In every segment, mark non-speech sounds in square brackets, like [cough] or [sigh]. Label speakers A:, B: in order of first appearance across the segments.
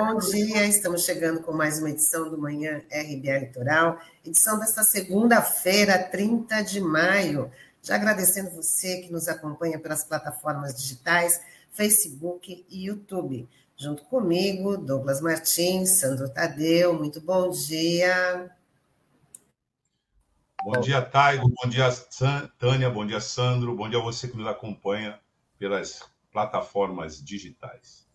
A: bom dia. Estamos chegando com mais uma edição do Manhã RBA Litoral, edição desta segunda-feira, 30 de maio. Já agradecendo você que nos acompanha pelas plataformas digitais, Facebook e YouTube. Junto comigo, Douglas Martins, Sandro Tadeu. Muito bom dia.
B: Bom dia, Taigo. Bom dia, Tânia. Bom dia, Sandro. Bom dia a você que nos acompanha pelas plataformas digitais.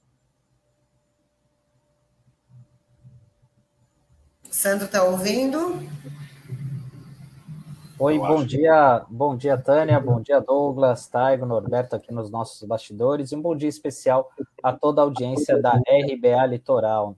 A: Sandro está ouvindo?
C: Oi, bom dia, bom dia, Tânia, bom dia, Douglas, Taigo, Norberto aqui nos nossos bastidores, e um bom dia especial a toda a audiência da RBA Litoral.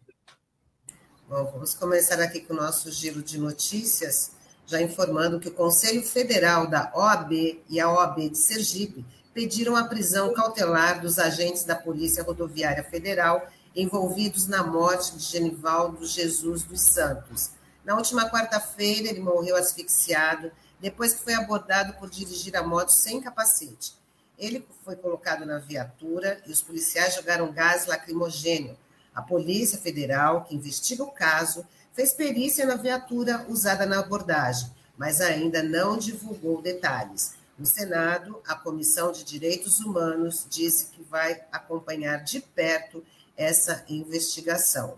A: Bom, vamos começar aqui com o nosso giro de notícias, já informando que o Conselho Federal da OAB e a OAB de Sergipe pediram a prisão cautelar dos agentes da Polícia Rodoviária Federal envolvidos na morte de Genivaldo Jesus dos Santos. Na última quarta-feira, ele morreu asfixiado depois que foi abordado por dirigir a moto sem capacete. Ele foi colocado na viatura e os policiais jogaram gás lacrimogênio. A Polícia Federal, que investiga o caso, fez perícia na viatura usada na abordagem, mas ainda não divulgou detalhes. No Senado, a Comissão de Direitos Humanos disse que vai acompanhar de perto essa investigação.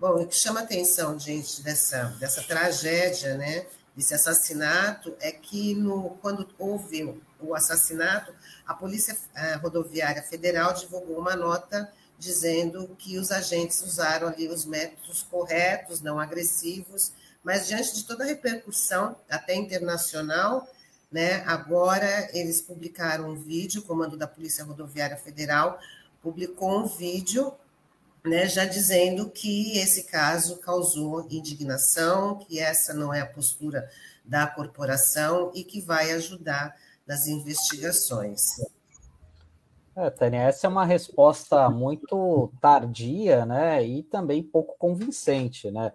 A: Bom, o que chama atenção, gente, dessa, dessa tragédia, né, desse assassinato, é que no, quando houve o assassinato, a Polícia eh, Rodoviária Federal divulgou uma nota dizendo que os agentes usaram ali os métodos corretos, não agressivos, mas diante de toda a repercussão, até internacional, né, agora eles publicaram um vídeo, o Comando da Polícia Rodoviária Federal publicou um vídeo né, já dizendo que esse caso causou indignação, que essa não é a postura da corporação e que vai ajudar nas investigações.
C: É, Tânia, essa é uma resposta muito tardia, né, e também pouco convincente, né?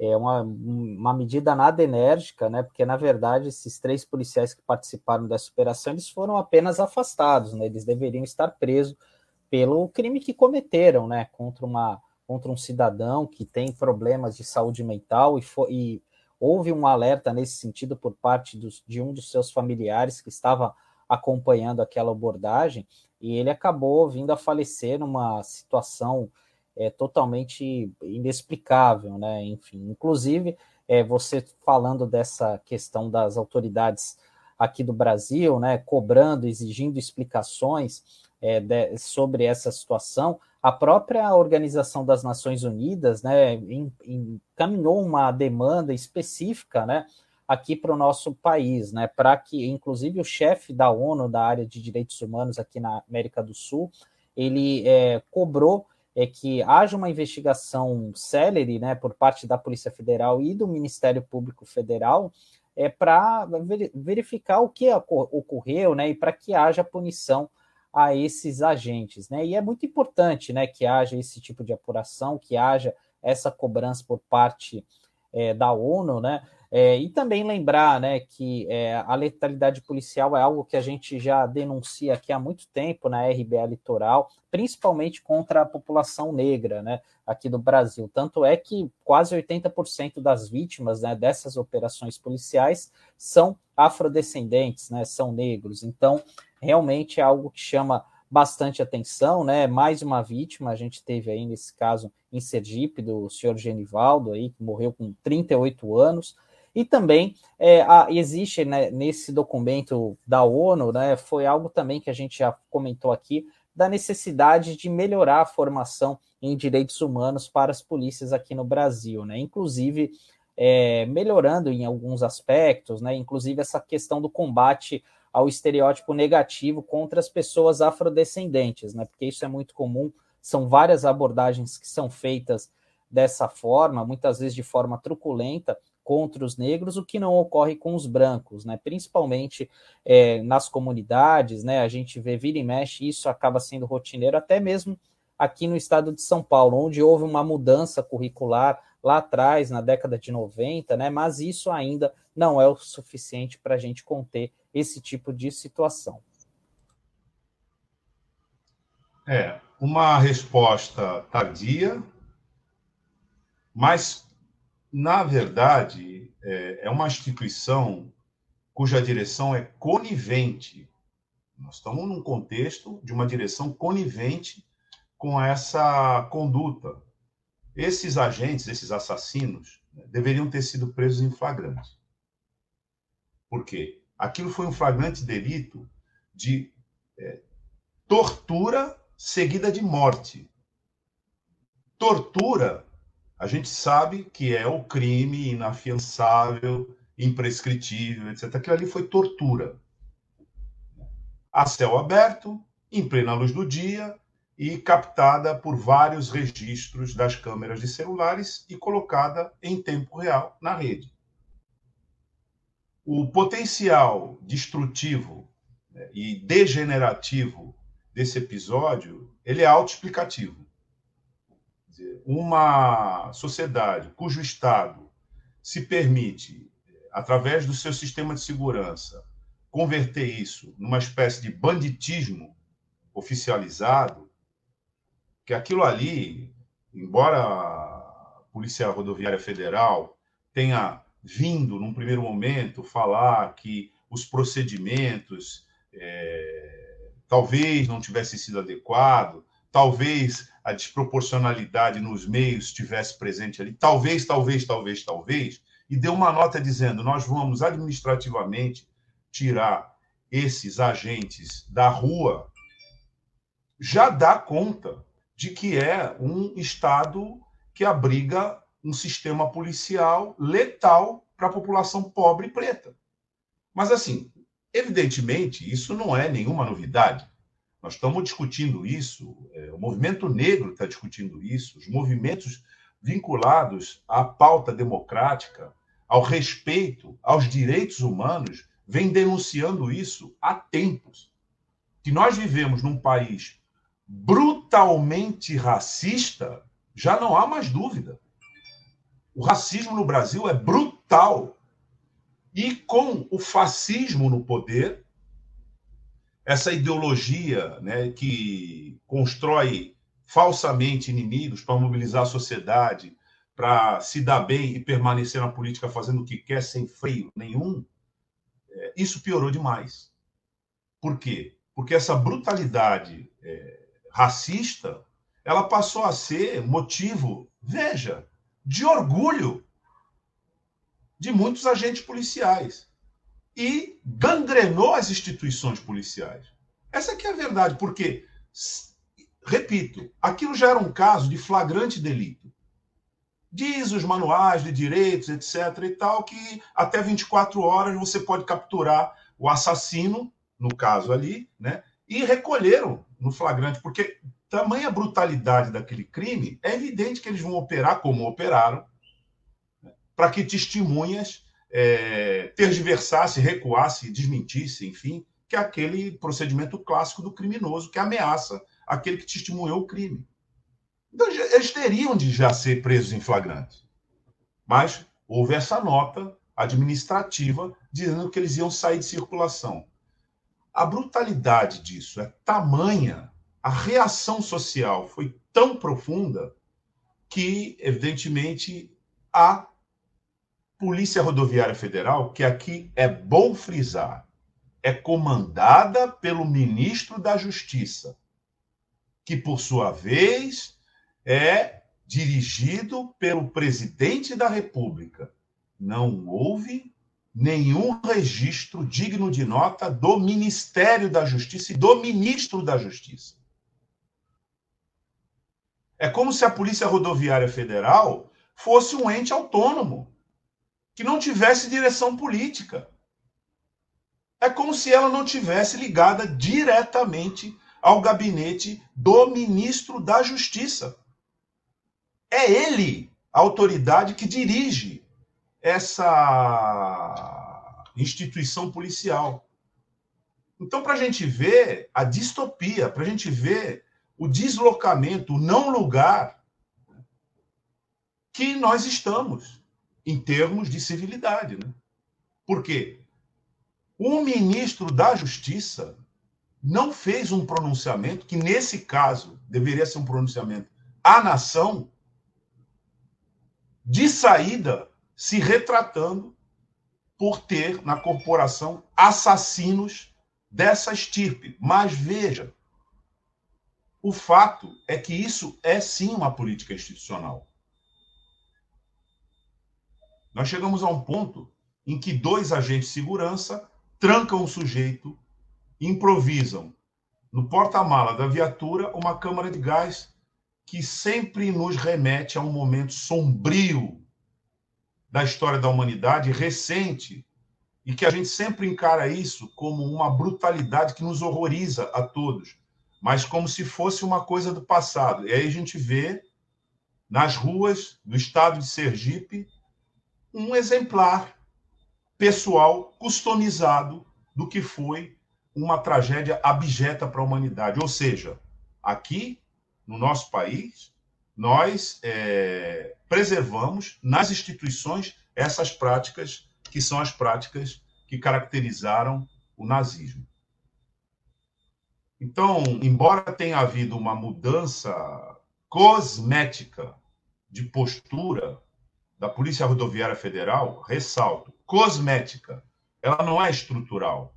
C: É uma, uma medida nada enérgica, né? Porque na verdade esses três policiais que participaram dessa operação eles foram apenas afastados, né? Eles deveriam estar presos pelo crime que cometeram, né, contra uma contra um cidadão que tem problemas de saúde mental e, foi, e houve um alerta nesse sentido por parte dos, de um dos seus familiares que estava acompanhando aquela abordagem e ele acabou vindo a falecer numa situação é, totalmente inexplicável, né? Enfim, inclusive é, você falando dessa questão das autoridades aqui do Brasil, né, cobrando, exigindo explicações é, de, sobre essa situação, a própria Organização das Nações Unidas né, encaminhou uma demanda específica né, aqui para o nosso país, né, para que, inclusive, o chefe da ONU da área de direitos humanos aqui na América do Sul, ele é, cobrou é, que haja uma investigação célere né, por parte da Polícia Federal e do Ministério Público Federal é, para verificar o que ocorreu né, e para que haja punição a esses agentes, né? E é muito importante, né, que haja esse tipo de apuração, que haja essa cobrança por parte é, da ONU, né? É, e também lembrar, né, que é, a letalidade policial é algo que a gente já denuncia aqui há muito tempo na RBA Litoral, principalmente contra a população negra, né, aqui do Brasil. Tanto é que quase 80% das vítimas né, dessas operações policiais são afrodescendentes, né, são negros. Então, realmente é algo que chama bastante atenção, né? Mais uma vítima, a gente teve aí nesse caso em Sergipe, do senhor Genivaldo, aí, que morreu com 38 anos. E também é, a, existe né, nesse documento da ONU, né, foi algo também que a gente já comentou aqui, da necessidade de melhorar a formação em direitos humanos para as polícias aqui no Brasil, né? Inclusive é, melhorando em alguns aspectos, né? Inclusive essa questão do combate ao estereótipo negativo contra as pessoas afrodescendentes, né? Porque isso é muito comum, são várias abordagens que são feitas dessa forma, muitas vezes de forma truculenta contra os negros, o que não ocorre com os brancos, né? Principalmente é, nas comunidades, né? A gente vê vira e mexe, isso acaba sendo rotineiro, até mesmo aqui no estado de São Paulo, onde houve uma mudança curricular lá atrás, na década de 90, né? Mas isso ainda não é o suficiente para a gente conter esse tipo de situação.
B: É, uma resposta tardia, Mas, na verdade, é, é uma instituição cuja direção é conivente. Nós estamos num contexto de uma direção conivente com essa conduta. Esses agentes, esses assassinos, né, deveriam ter sido presos em flagrante. Por quê? Aquilo foi um flagrante delito de é, tortura seguida de morte. Tortura, a gente sabe que é o crime inafiançável, imprescritível, etc. Aquilo ali foi tortura. A céu aberto, em plena luz do dia, e captada por vários registros das câmeras de celulares e colocada em tempo real na rede. O potencial destrutivo né, e degenerativo desse episódio ele é autoexplicativo. Uma sociedade cujo Estado se permite, através do seu sistema de segurança, converter isso numa espécie de banditismo oficializado, que aquilo ali, embora a Polícia Rodoviária Federal tenha vindo, num primeiro momento, falar que os procedimentos é, talvez não tivessem sido adequados, talvez a desproporcionalidade nos meios estivesse presente ali, talvez, talvez, talvez, talvez, e deu uma nota dizendo: nós vamos administrativamente tirar esses agentes da rua, já dá conta de que é um Estado que abriga um sistema policial letal para a população pobre e preta. Mas, assim, evidentemente, isso não é nenhuma novidade. Nós estamos discutindo isso, é, o movimento negro está discutindo isso, os movimentos vinculados à pauta democrática, ao respeito aos direitos humanos, vêm denunciando isso há tempos. Que nós vivemos num país brutalmente racista, já não há mais dúvida. O racismo no Brasil é brutal. E com o fascismo no poder, essa ideologia né, que constrói falsamente inimigos para mobilizar a sociedade, para se dar bem e permanecer na política fazendo o que quer sem freio nenhum, é, isso piorou demais. Por quê? Porque essa brutalidade é, racista, ela passou a ser motivo, veja, de orgulho de muitos agentes policiais e gangrenou as instituições policiais. Essa aqui é a verdade, porque, repito, aquilo já era um caso de flagrante delito. Diz os manuais de direitos, etc. e tal, que até 24 horas você pode capturar o assassino, no caso ali, né? E recolheram no flagrante, porque tamanha brutalidade daquele crime, é evidente que eles vão operar como operaram, né, para que testemunhas é, tergiversassem, recuassem, desmentissem, enfim, que é aquele procedimento clássico do criminoso que ameaça aquele que testemunhou o crime. Então, eles teriam de já ser presos em flagrante. Mas houve essa nota administrativa dizendo que eles iam sair de circulação. A brutalidade disso é tamanha, a reação social foi tão profunda que, evidentemente, a Polícia Rodoviária Federal, que aqui é bom frisar, é comandada pelo ministro da Justiça, que, por sua vez, é dirigido pelo presidente da República. Não houve nenhum registro digno de nota do Ministério da Justiça e do ministro da Justiça. É como se a Polícia Rodoviária Federal fosse um ente autônomo, que não tivesse direção política. É como se ela não tivesse ligada diretamente ao gabinete do ministro da Justiça. É ele a autoridade que dirige essa instituição policial. Então, para a gente ver a distopia, para a gente ver o deslocamento, o não lugar que nós estamos em termos de civilidade. Né? Por quê? O ministro da Justiça não fez um pronunciamento, que nesse caso deveria ser um pronunciamento à nação, de saída, se retratando por ter na corporação assassinos dessa estirpe. Mas veja, o fato é que isso é sim uma política institucional. Nós chegamos a um ponto em que dois agentes de segurança trancam o sujeito, improvisam no porta-mala da viatura uma câmara de gás que sempre nos remete a um momento sombrio da história da humanidade recente e que a gente sempre encara isso como uma brutalidade que nos horroriza a todos, mas como se fosse uma coisa do passado. E aí a gente vê nas ruas do estado de Sergipe um exemplar pessoal customizado do que foi uma tragédia abjeta para a humanidade. Ou seja, aqui no nosso país, nós é, preservamos nas instituições essas práticas que são as práticas que caracterizaram o nazismo. Então, embora tenha havido uma mudança cosmética de postura da Polícia Rodoviária Federal, ressalto, cosmética, ela não é estrutural.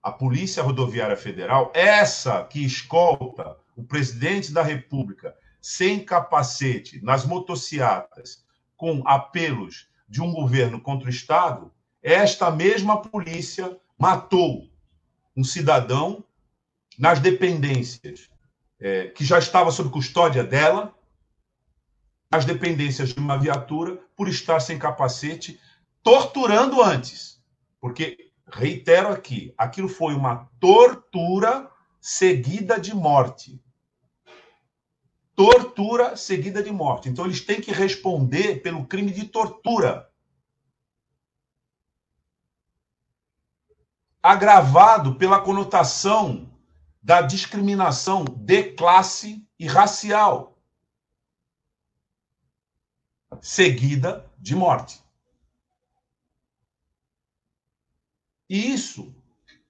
B: A Polícia Rodoviária Federal, essa que escolta o presidente da República sem capacete nas motocicletas, com apelos de um governo contra o Estado, esta mesma polícia matou um cidadão nas dependências é, que já estava sob custódia dela, as dependências de uma viatura, por estar sem capacete, torturando antes. Porque, reitero aqui, aquilo foi uma tortura seguida de morte. Tortura seguida de morte. Então, eles têm que responder pelo crime de tortura. Agravado pela conotação da discriminação de classe e racial, seguida de morte. E isso,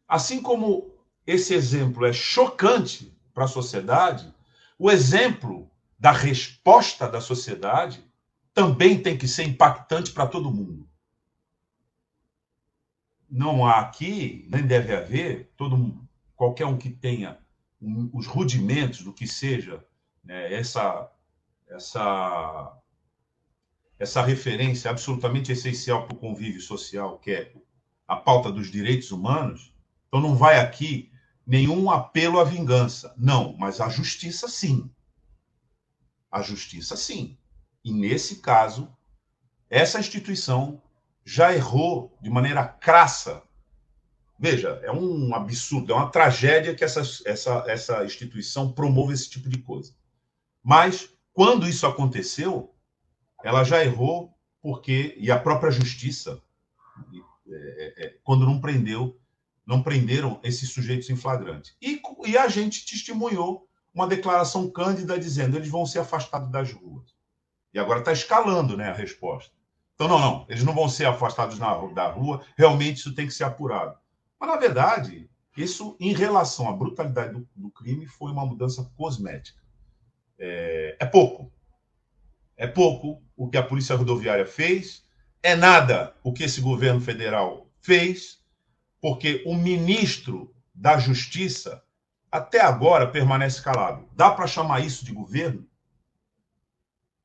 B: assim como esse exemplo é chocante para a sociedade, o exemplo da resposta da sociedade também tem que ser impactante para todo mundo. Não há aqui, nem deve haver, todo mundo qualquer um que tenha um, os rudimentos do que seja né, essa, essa, essa referência absolutamente essencial para o convívio social, que é a pauta dos direitos humanos, então não vai aqui nenhum apelo à vingança. Não, mas a justiça sim. A justiça sim. E nesse caso, essa instituição já errou de maneira crassa Veja, é um absurdo, é uma tragédia que essa, essa, essa instituição promova esse tipo de coisa. Mas, quando isso aconteceu, ela já errou, porque, e a própria justiça, é, é, é, quando não prendeu, não prenderam esses sujeitos em flagrante. E, e a gente testemunhou uma declaração cândida dizendo eles vão ser afastados das ruas. E agora está escalando né, a resposta. Então, não, não, eles não vão ser afastados na, da rua, realmente isso tem que ser apurado. Mas, na verdade, isso, em relação à brutalidade do, do crime, foi uma mudança cosmética. É, é, pouco. É pouco o que a Polícia Rodoviária fez, é nada o que esse governo federal fez, porque o ministro da Justiça, até agora, permanece calado. Dá para chamar isso de governo?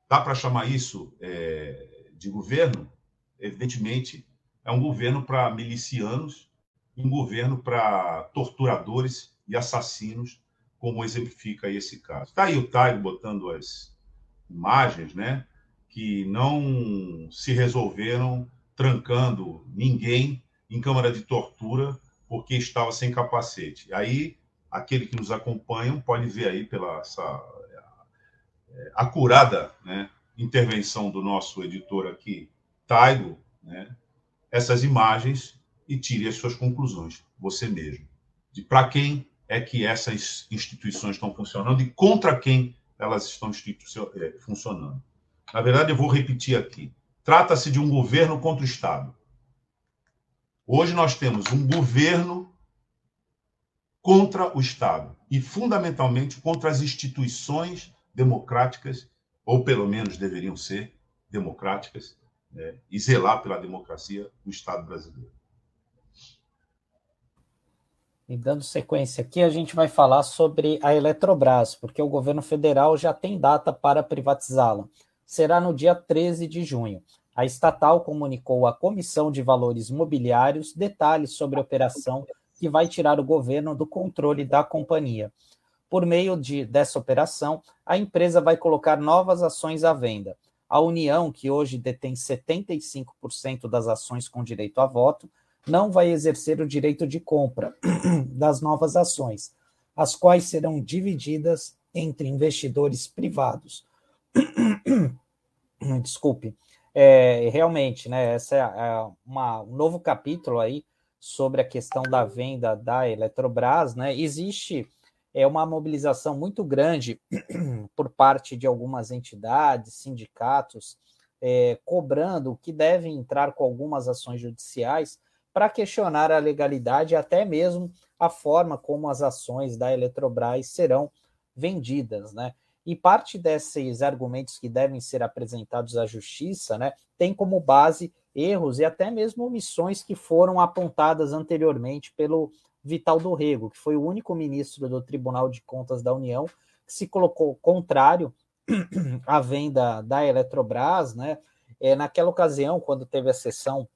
B: Dá para chamar isso é, de governo? Evidentemente, é um governo para milicianos um governo para torturadores e assassinos, como exemplifica esse caso. Está aí o Taigo botando as imagens, né, que não se resolveram trancando ninguém em câmara de tortura porque estava sem capacete. Aí, aquele que nos acompanha pode ver aí pela essa é, acurada né, intervenção do nosso editor aqui, Taigo, né, essas imagens e tire as suas conclusões, você mesmo. De para quem é que essas instituições estão funcionando e contra quem elas estão é, funcionando. Na verdade, eu vou repetir aqui. Trata-se de um governo contra o Estado. Hoje nós temos um governo contra o Estado e, fundamentalmente, contra as instituições democráticas, ou pelo menos deveriam ser democráticas né, e zelar pela democracia do Estado brasileiro.
C: E dando sequência aqui, a gente vai falar sobre a Eletrobras, porque o governo federal já tem data para privatizá-la. Será no dia 13 de junho. A estatal comunicou à Comissão de Valores Mobiliários detalhes sobre a operação que vai tirar o governo do controle da companhia. Por meio de, dessa operação, a empresa vai colocar novas ações à venda. A União, que hoje detém 75% das ações com direito a voto, não vai exercer o direito de compra [clears throat] das novas ações, as quais serão divididas entre investidores privados. [clears throat] Desculpe. É, realmente, né, essa é uma, um novo capítulo aí sobre a questão da venda da Eletrobras, né? Existe é uma mobilização muito grande [clears throat] por parte de algumas entidades, sindicatos, é, cobrando que devem entrar com algumas ações judiciais para questionar a legalidade e até mesmo a forma como as ações da Eletrobras serão vendidas, né? E parte desses argumentos que devem ser apresentados à justiça, né, tem como base erros e até mesmo omissões que foram apontadas anteriormente pelo Vital do Rego, que foi o único ministro do Tribunal de Contas da União que se colocou contrário [clears throat] à venda da Eletrobras, né? É, naquela ocasião, quando teve a sessão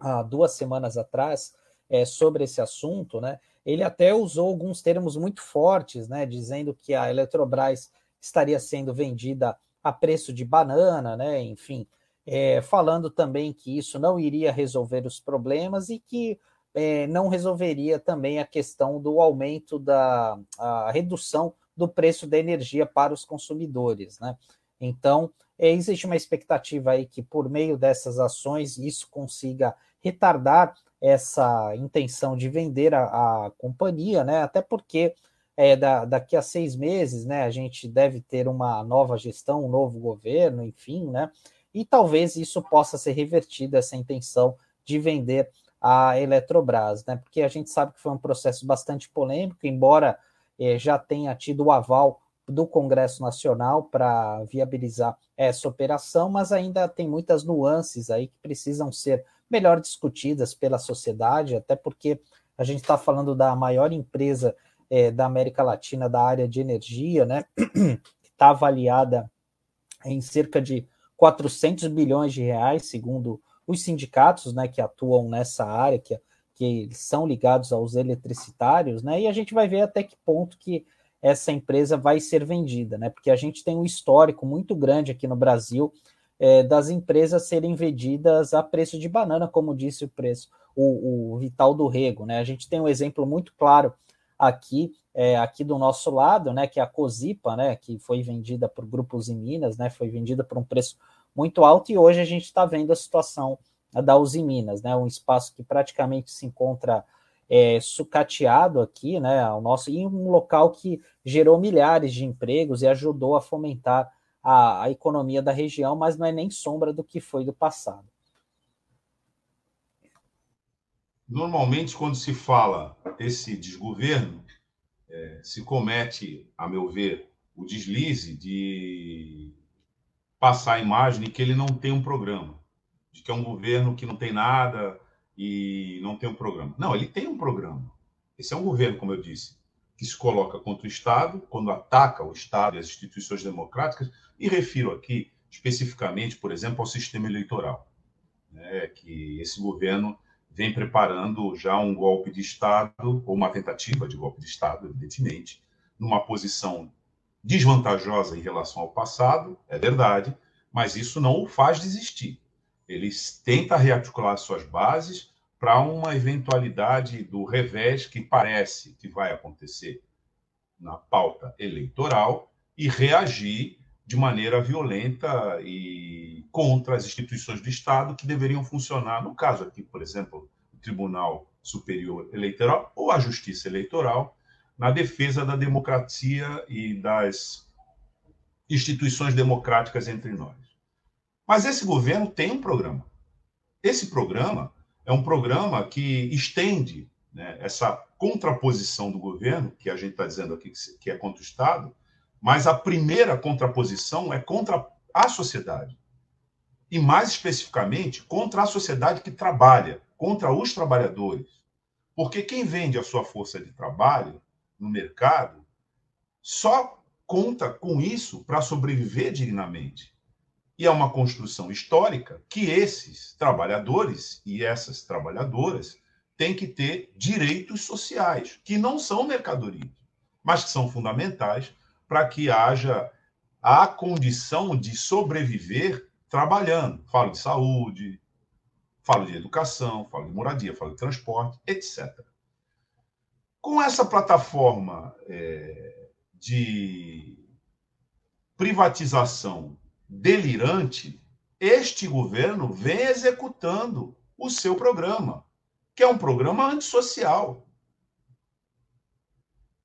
C: há duas semanas atrás é, sobre esse assunto, né? Ele até usou alguns termos muito fortes, né? Dizendo que a Eletrobras estaria sendo vendida a preço de banana, né? Enfim, é, falando também que isso não iria resolver os problemas e que é, não resolveria também a questão do aumento da redução do preço da energia para os consumidores, né? Então, é, existe uma expectativa aí que por meio dessas ações isso consiga retardar essa intenção de vender a, a companhia, né? Até porque é, da, daqui a seis meses, né, a gente deve ter uma nova gestão, um novo governo, enfim, né? E talvez isso possa ser revertido, essa intenção de vender a Eletrobras, né? Porque a gente sabe que foi um processo bastante polêmico, embora é, já tenha tido o aval do Congresso Nacional para viabilizar essa operação, mas ainda tem muitas nuances aí que precisam ser melhor discutidas pela sociedade, até porque a gente está falando da maior empresa é, da América Latina da área de energia, né? [clears throat] Está avaliada em cerca de 400 bilhões de reais, segundo os sindicatos, né, que atuam nessa área, que, que são ligados aos eletricitários, né? E a gente vai ver até que ponto que essa empresa vai ser vendida, né? Porque a gente tem um histórico muito grande aqui no Brasil é, das empresas serem vendidas a preço de banana, como disse o preço, o, o Vital do Rego, né? A gente tem um exemplo muito claro aqui, é, aqui do nosso lado, né? Que é a Cosipa, né? Que foi vendida por grupos em Minas, né? Foi vendida por um preço muito alto e hoje a gente está vendo a situação da Uzi Minas, né? Um espaço que praticamente se encontra é, sucateado aqui, né? Ao nosso e um local que gerou milhares de empregos e ajudou a fomentar a, a economia da região, mas não é nem sombra do que foi do passado.
B: Normalmente, quando se fala esse desgoverno, é, se comete, a meu ver, o deslize de passar a imagem de que ele não tem um programa, de que é um governo que não tem nada e não tem um programa. Não, ele tem um programa. Esse é um governo, como eu disse, que se coloca contra o Estado, quando ataca o Estado e as instituições democráticas, e refiro aqui especificamente, por exemplo, ao sistema eleitoral, né, que esse governo vem preparando já um golpe de Estado, ou uma tentativa de golpe de Estado, evidentemente, numa posição desvantajosa em relação ao passado, é verdade, mas isso não o faz desistir. Ele tenta rearticular suas bases para uma eventualidade do revés que parece que vai acontecer na pauta eleitoral e reagir de maneira violenta e contra as instituições do Estado que deveriam funcionar, no caso aqui, por exemplo, o Tribunal Superior Eleitoral ou a Justiça Eleitoral, na defesa da democracia e das instituições democráticas entre nós. Mas esse governo tem um programa. Esse programa é um programa que estende né, essa contraposição do governo, que a gente está dizendo aqui que é contra o Estado, mas a primeira contraposição é contra a sociedade. e mais especificamente contra a sociedade que trabalha, contra os trabalhadores. Porque quem vende a sua força de trabalho no mercado só conta com isso para sobreviver dignamente. E é uma construção histórica que esses trabalhadores e essas trabalhadoras têm que ter direitos sociais, que não são mercadorias, mas que são fundamentais para que haja a condição de sobreviver trabalhando. Falo de saúde, falo de educação, falo de moradia, falo de transporte, etc. Com essa plataforma é, de privatização delirante, este governo vem executando o seu programa, que é um programa antissocial.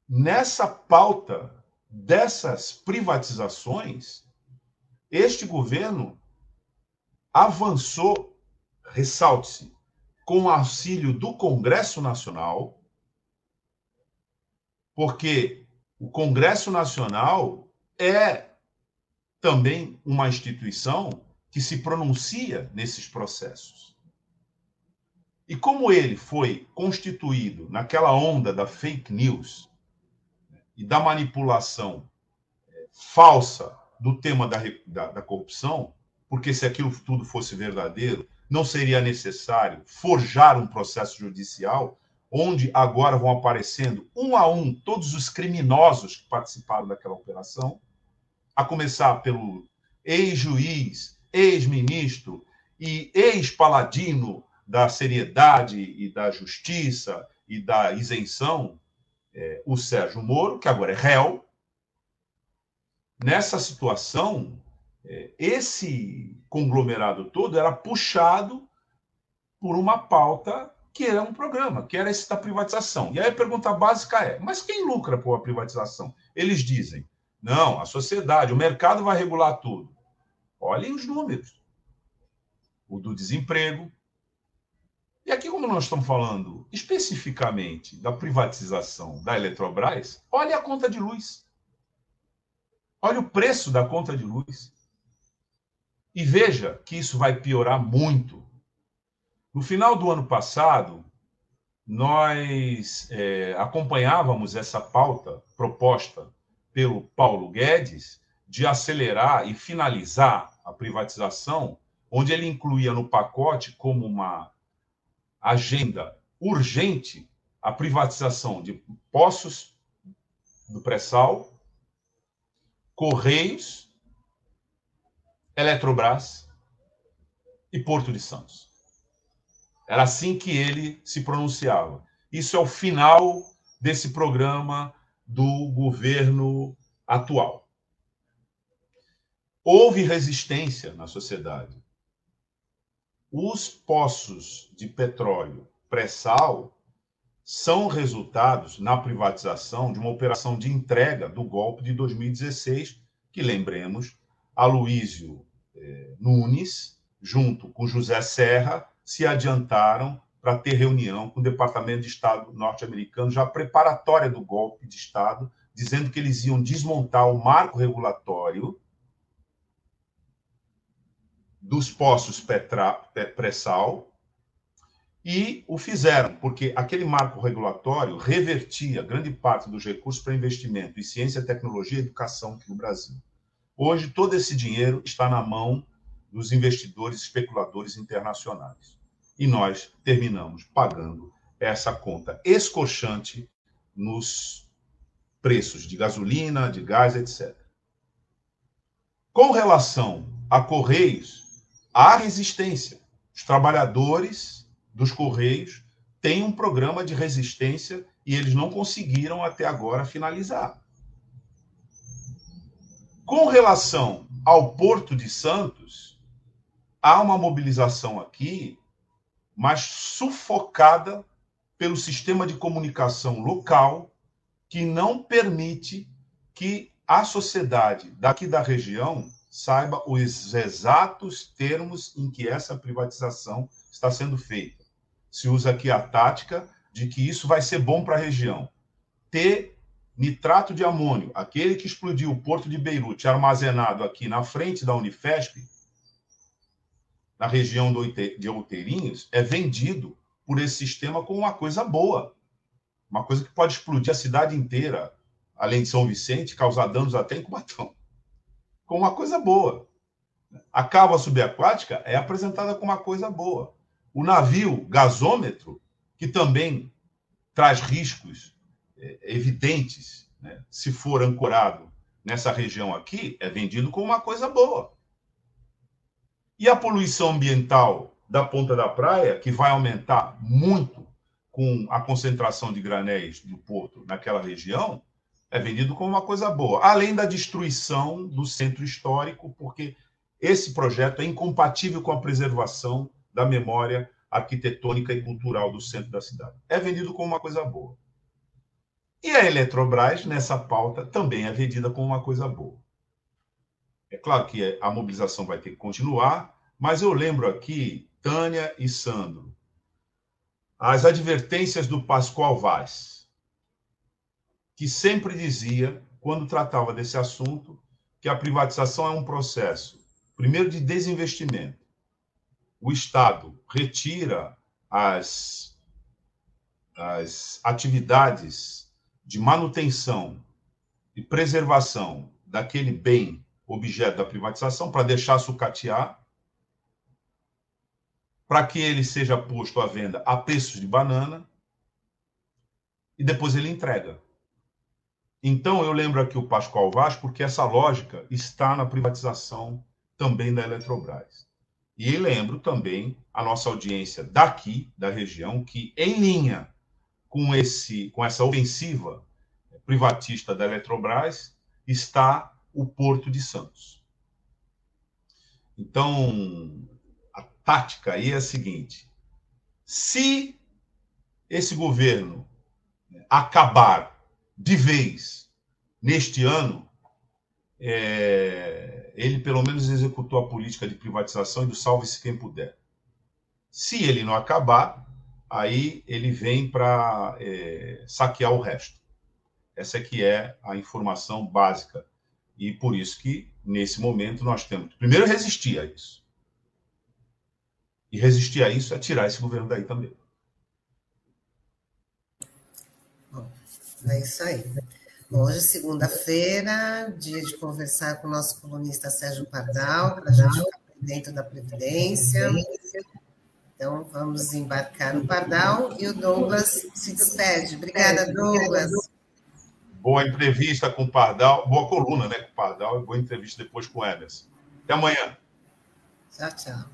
B: Nessa pauta dessas privatizações, este governo avançou, ressalte-se, com o auxílio do Congresso Nacional, porque o Congresso Nacional é também uma instituição que se pronuncia nesses processos. E como ele foi constituído naquela onda da fake news e da manipulação é, falsa do tema da, da, da corrupção, porque se aquilo tudo fosse verdadeiro, não seria necessário forjar um processo judicial onde agora vão aparecendo um a um todos os criminosos que participaram daquela operação a começar pelo ex-juiz, ex-ministro e ex-paladino da seriedade e da justiça e da isenção, é, o Sérgio Moro, que agora é réu. Nessa situação, é, esse conglomerado todo era puxado por uma pauta que era um programa, que era esse da privatização. E aí a pergunta básica é: mas quem lucra com a privatização? Eles dizem: não, a sociedade, o mercado vai regular tudo. Olhem os números. O do desemprego. E aqui, como nós estamos falando especificamente da privatização da Eletrobras, olha a conta de luz. Olha o preço da conta de luz. E veja que isso vai piorar muito. No final do ano passado, nós é, acompanhávamos essa pauta proposta pelo Paulo Guedes de acelerar e finalizar a privatização, onde ele incluía no pacote como uma agenda urgente a privatização de poços do pré-sal, Correios, Eletrobras e Porto de Santos. Era assim que ele se pronunciava. Isso é o final desse programa do governo atual. Houve resistência na sociedade. Os poços de petróleo pré-sal são resultados, na privatização, de uma operação de entrega do golpe de 2016, que, lembremos, Aloísio eh, Nunes, junto com José Serra, se adiantaram para ter reunião com o Departamento de Estado norte-americano, já preparatória do golpe de Estado, dizendo que eles iam desmontar o marco regulatório dos poços pré-sal e o fizeram, porque aquele marco regulatório revertia grande parte dos recursos para investimento em ciência, tecnologia e educação aqui no Brasil. Hoje, todo esse dinheiro está na mão dos investidores especuladores internacionais e nós terminamos pagando essa conta escorchante nos preços de gasolina, de gás, etc. Com relação a Correios, há resistência. Os trabalhadores dos Correios têm um programa de resistência e eles não conseguiram até agora finalizar. Com relação ao Porto de Santos, há uma mobilização aqui mas sufocada pelo sistema de comunicação local que não permite que a sociedade daqui da região saiba os exatos termos em que essa privatização está sendo feita. Se usa aqui a tática de que isso vai ser bom para a região. Ter nitrato de amônio, aquele que explodiu o porto de Beirute, armazenado aqui na frente da Unifesp, na região de Outeirinhos é vendido por esse sistema como uma coisa boa. Uma coisa que pode explodir a cidade inteira, além de São Vicente, causar danos até em Cubatão. Como uma coisa boa. A cava subaquática é apresentada como uma coisa boa. O navio gasômetro, que também traz riscos é, evidentes, né, se for ancorado nessa região aqui, é vendido como uma coisa boa. E a poluição ambiental da ponta da praia, que vai aumentar muito com a concentração de granéis do porto naquela região, é vendido como uma coisa boa. Além da destruição do centro histórico, porque esse projeto é incompatível com a preservação da memória arquitetônica e cultural do centro da cidade. É vendido como uma coisa boa. E a Eletrobras, nessa pauta, também é vendida como uma coisa boa. É claro que a mobilização vai ter que continuar, mas eu lembro aqui, Tânia e Sandro, as advertências do Pascoal Vaz, que sempre dizia, quando tratava desse assunto, que a privatização é um processo, primeiro, de desinvestimento. O Estado retira as, as atividades de manutenção e preservação daquele bem objeto da privatização, para deixar sucatear, para que ele seja posto à venda a preços de banana, e depois ele entrega. Então, eu lembro aqui o Pascoal Vaz, porque essa lógica está na privatização também da Eletrobras. E lembro também a nossa audiência daqui, da região, que em linha com, esse, com essa ofensiva privatista da Eletrobras está o Porto de Santos. Então, a tática aí é a seguinte: se esse governo acabar de vez neste ano, é, ele pelo menos executou a política de privatização e do salve-se quem puder. Se ele não acabar, aí ele vem para é, saquear o resto. Essa é que é a informação básica e por isso que, nesse momento, nós temos que primeiro resistir a isso. E resistir a isso é tirar esse governo daí também.
A: é isso aí. Hoje, segunda-feira, dia de conversar com o nosso colunista Sérgio Pardal, para a gente ficar dentro da Previdência. Então, vamos embarcar no Pardal e o Douglas se despede. Obrigada, Douglas
B: boa entrevista com o Pardal, boa coluna, né, com o Pardal, e boa entrevista depois com o Emerson. Até amanhã.
A: Tchau, tchau.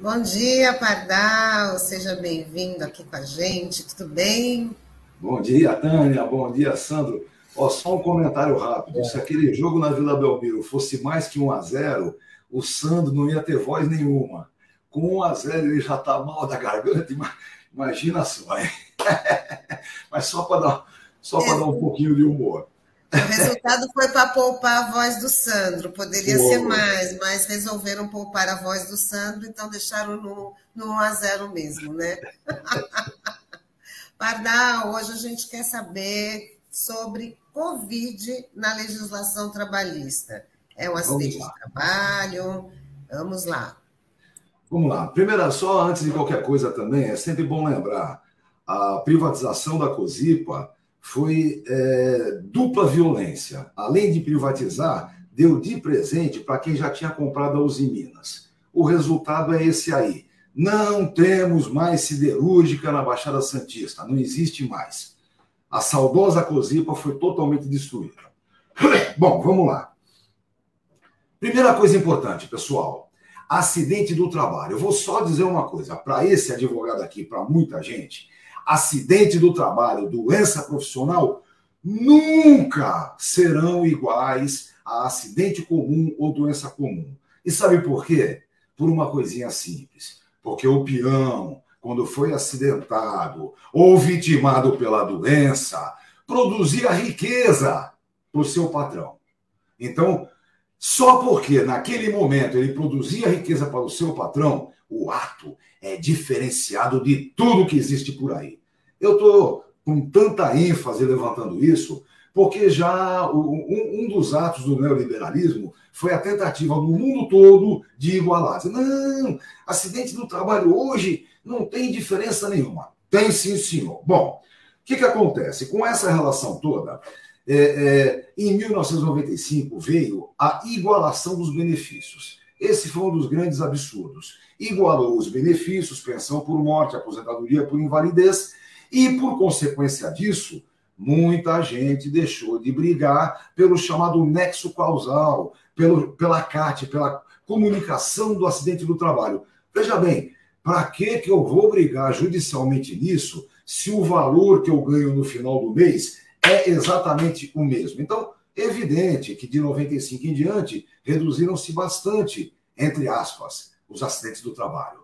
A: Bom dia, Pardal, seja bem-vindo aqui com a gente, tudo bem?
D: Bom dia, Tânia, bom dia, Sandro. Ó, só um comentário rápido. É. Se aquele jogo na Vila Belmiro fosse mais que 1 a 0 o Sandro não ia ter voz nenhuma. Com 1 a 0 ele já está mal da garganta, imagina só, hein? [laughs] Mas só para dar, só é. dar um pouquinho de humor.
A: O resultado foi para poupar a voz do Sandro. Poderia Boa. ser mais, mas resolveram poupar a voz do Sandro, então deixaram no, no 1 a 0 mesmo, né? [laughs] Pardal, hoje a gente quer saber sobre Covid na legislação trabalhista. É um acidente de trabalho? Vamos lá.
D: Vamos lá. Primeiro, só antes de qualquer coisa também, é sempre bom lembrar a privatização da COSIPA foi é, dupla violência. Além de privatizar, deu de presente para quem já tinha comprado a Usiminas. O resultado é esse aí. Não temos mais siderúrgica na Baixada Santista, não existe mais. A saudosa Cosipa foi totalmente destruída. [coughs] Bom, vamos lá. Primeira coisa importante, pessoal: acidente do trabalho. Eu vou só dizer uma coisa: para esse advogado aqui, para muita gente, acidente do trabalho, doença profissional, nunca serão iguais a acidente comum ou doença comum. E sabe por quê? Por uma coisinha simples. Porque o peão, quando foi acidentado ou vitimado pela doença, produzia riqueza para o seu patrão. Então, só porque naquele momento ele produzia riqueza para o seu patrão, o ato é diferenciado de tudo que existe por aí. Eu estou com tanta ênfase levantando isso, porque já um, dos atos do neoliberalismo foi a tentativa no mundo todo de igualar. Não, acidente do trabalho hoje não tem diferença nenhuma. Tem sim, senhor. Bom, o que, que acontece? Com essa relação toda, é, é, em 1995 veio a igualação dos benefícios. Esse foi um dos grandes absurdos. Igualou os benefícios, pensão por morte, aposentadoria por invalidez, e por consequência disso, muita gente deixou de brigar pelo chamado nexo causal, pelo, pela CAT, pela comunicação do acidente do trabalho. Veja bem, para que, que eu vou brigar judicialmente nisso se o valor que eu ganho no final do mês é exatamente o mesmo? Então, evidente que de 95 em diante reduziram-se bastante, entre aspas, os acidentes do trabalho.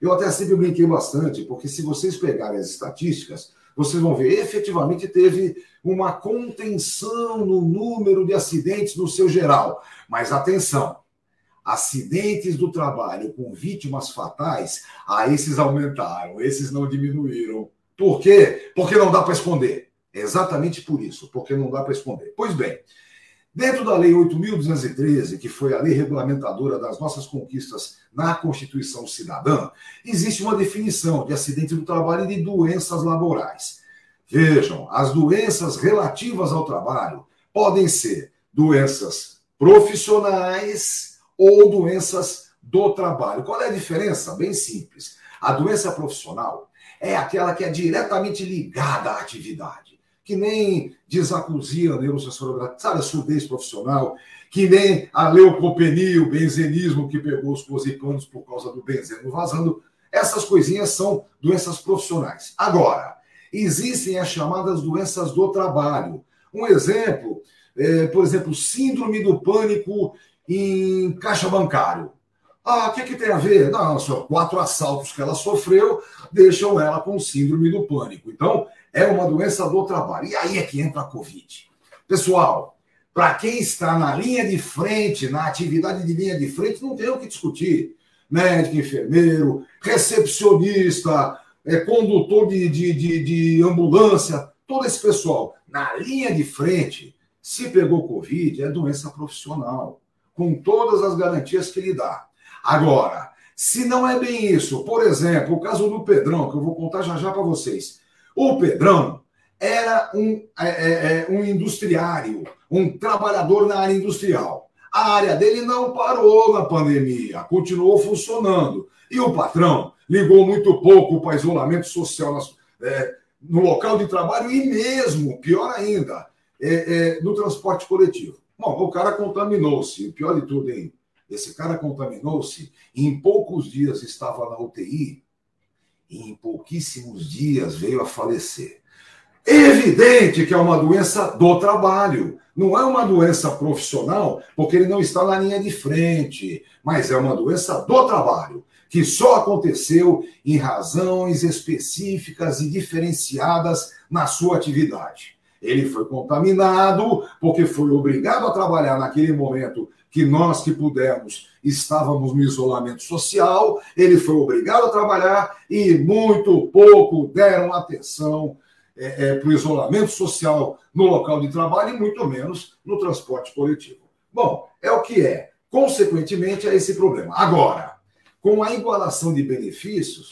D: Eu até sempre brinquei bastante, porque se vocês pegarem as estatísticas, vocês vão ver, efetivamente teve uma contenção no número de acidentes no seu geral. Mas atenção, acidentes do trabalho com vítimas fatais, ah, esses aumentaram, esses não diminuíram. Por quê? Porque não dá para esconder. Exatamente por isso, porque não dá para esconder. Pois bem, dentro da Lei 8.213, que foi a lei regulamentadora das nossas conquistas na Constituição Cidadã, existe uma definição de acidente do trabalho e de doenças laborais. Vejam, as doenças relativas ao trabalho podem ser doenças profissionais ou doenças do trabalho. Qual é a diferença? Bem simples. A doença profissional é aquela que é diretamente ligada à atividade, que nem disacusia, neurocensorial, sabe, a surdez profissional, que nem a leucopenia, o benzenismo que pegou os closipanos por causa do benzeno vazando. Essas coisinhas são doenças profissionais. Agora, existem as chamadas doenças do trabalho. Um exemplo, é, por exemplo, síndrome do pânico em caixa bancário. Ah, o que, que tem a ver? Não, só quatro assaltos que ela sofreu deixam ela com síndrome do pânico. Então, é uma doença do trabalho. E aí é que entra a Covid. Pessoal, para quem está na linha de frente, na atividade de linha de frente, não tem o que discutir. Médico, enfermeiro, recepcionista, é, condutor de, de, de, de ambulância, todo esse pessoal na linha de frente, se pegou Covid, é doença profissional, com todas as garantias que ele dá. Agora, se não é bem isso, por exemplo, o caso do Pedrão, que eu vou contar já já para vocês. O Pedrão era um, é, é, é, um industriário, um trabalhador na área industrial. A área dele não parou na pandemia, continuou funcionando. E o patrão ligou muito pouco para isolamento social é, no local de trabalho e mesmo, pior ainda, é, é, no transporte coletivo. Bom, o cara contaminou-se. Pior de tudo, hein? Esse cara contaminou-se e em poucos dias estava na UTI e em pouquíssimos dias veio a falecer. Evidente que é uma doença do trabalho. Não é uma doença profissional, porque ele não está na linha de frente, mas é uma doença do trabalho, que só aconteceu em razões específicas e diferenciadas na sua atividade. Ele foi contaminado porque foi obrigado a trabalhar naquele momento que nós que pudemos estávamos no isolamento social, ele foi obrigado a trabalhar e muito pouco deram atenção é, é, para o isolamento social no local de trabalho e muito menos no transporte coletivo. Bom, é o que é. Consequentemente, é esse problema. Agora, com a igualação de benefícios,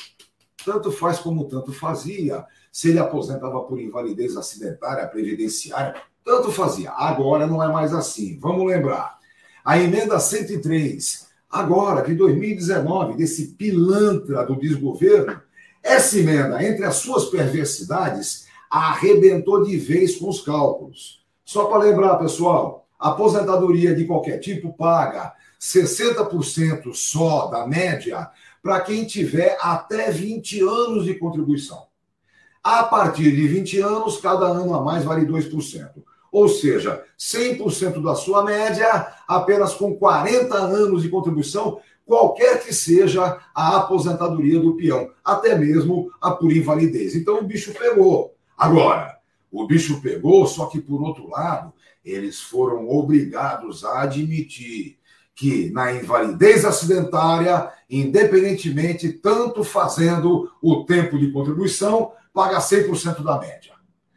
D: tanto faz como tanto fazia. Se ele aposentava por invalidez acidentária, previdenciária, tanto fazia. Agora não é mais assim. Vamos lembrar. A emenda 103, agora de 2019, desse pilantra do desgoverno, essa emenda, entre as suas perversidades, arrebentou de vez com os cálculos. Só para lembrar, pessoal, aposentadoria de qualquer tipo paga 60% só da média para quem tiver até 20 anos de contribuição. A partir de 20 anos, cada ano a mais vale 2%. Ou seja, 100% da sua média, apenas com 40 anos de contribuição, qualquer que seja a aposentadoria do peão, até mesmo a por invalidez. Então o bicho pegou. Agora, o bicho pegou, só que, por outro lado, eles foram obrigados a admitir que na invalidez acidentária, independentemente, tanto fazendo o tempo de contribuição, paga 100% da média.